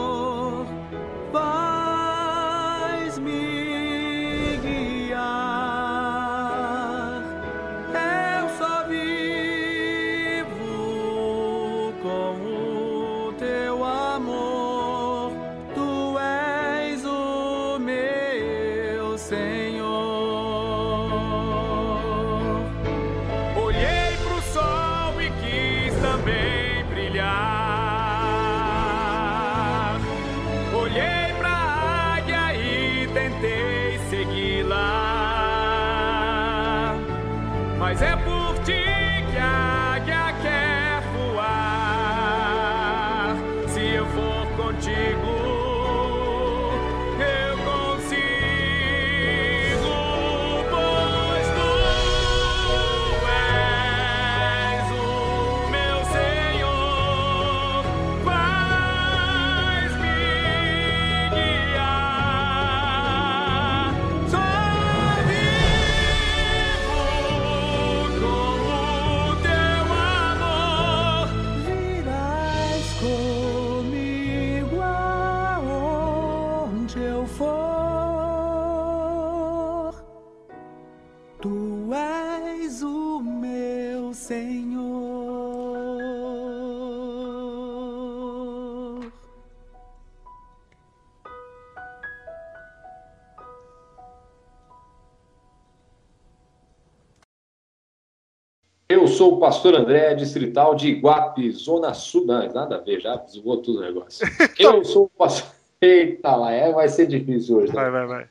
sou o pastor André, distrital de Iguape, Zona Sul. Não, nada a ver, já zoou tudo o negócio. Eu sou o pastor. Eita lá, é, vai ser difícil hoje. Né? Vai, vai, vai.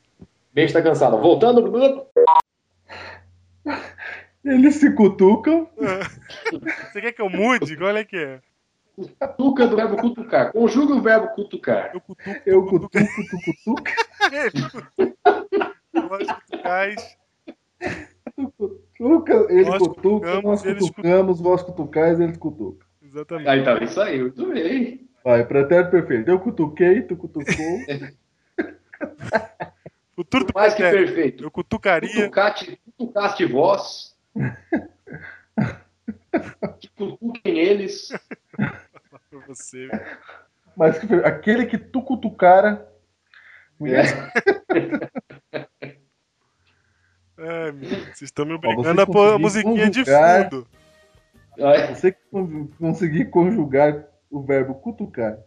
Bem está cansado. Voltando. Eles se cutucam. Você quer que eu mude? Qual é que é? Cutuca do verbo cutucar. Conjuga o verbo cutucar. Eu cutuco, Eu cutuco, tu cutuca. Nós cutucais. Cutuca, ele Nós cutuca, cutucamos, nós cutucamos, vós cutucais, ele cutuca. Exatamente. Aí tá, isso aí, muito bem. Vai, pretérito perfeito. Eu cutuquei, tu cutucou. Futuro do Mais que perfeito. Eu cutucaria. Cutucate, cutucaste vós. que cutuquem eles. pra você. Mas que- aquele que tu cutucara. mulher, É, meu, vocês estão me obrigando a pôr a musiquinha de conjugar. fundo. Você conseguir conjugar o verbo cutucar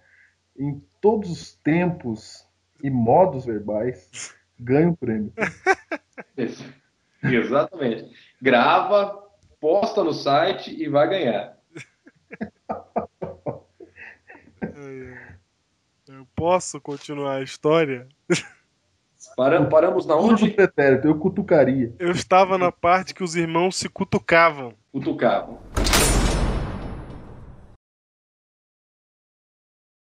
em todos os tempos e modos verbais, ganha um prêmio. Exatamente. Grava, posta no site e vai ganhar. Eu posso continuar a história? Paramos, paramos na onde? pretérito, eu cutucaria. Eu estava na parte que os irmãos se cutucavam. Cutucavam.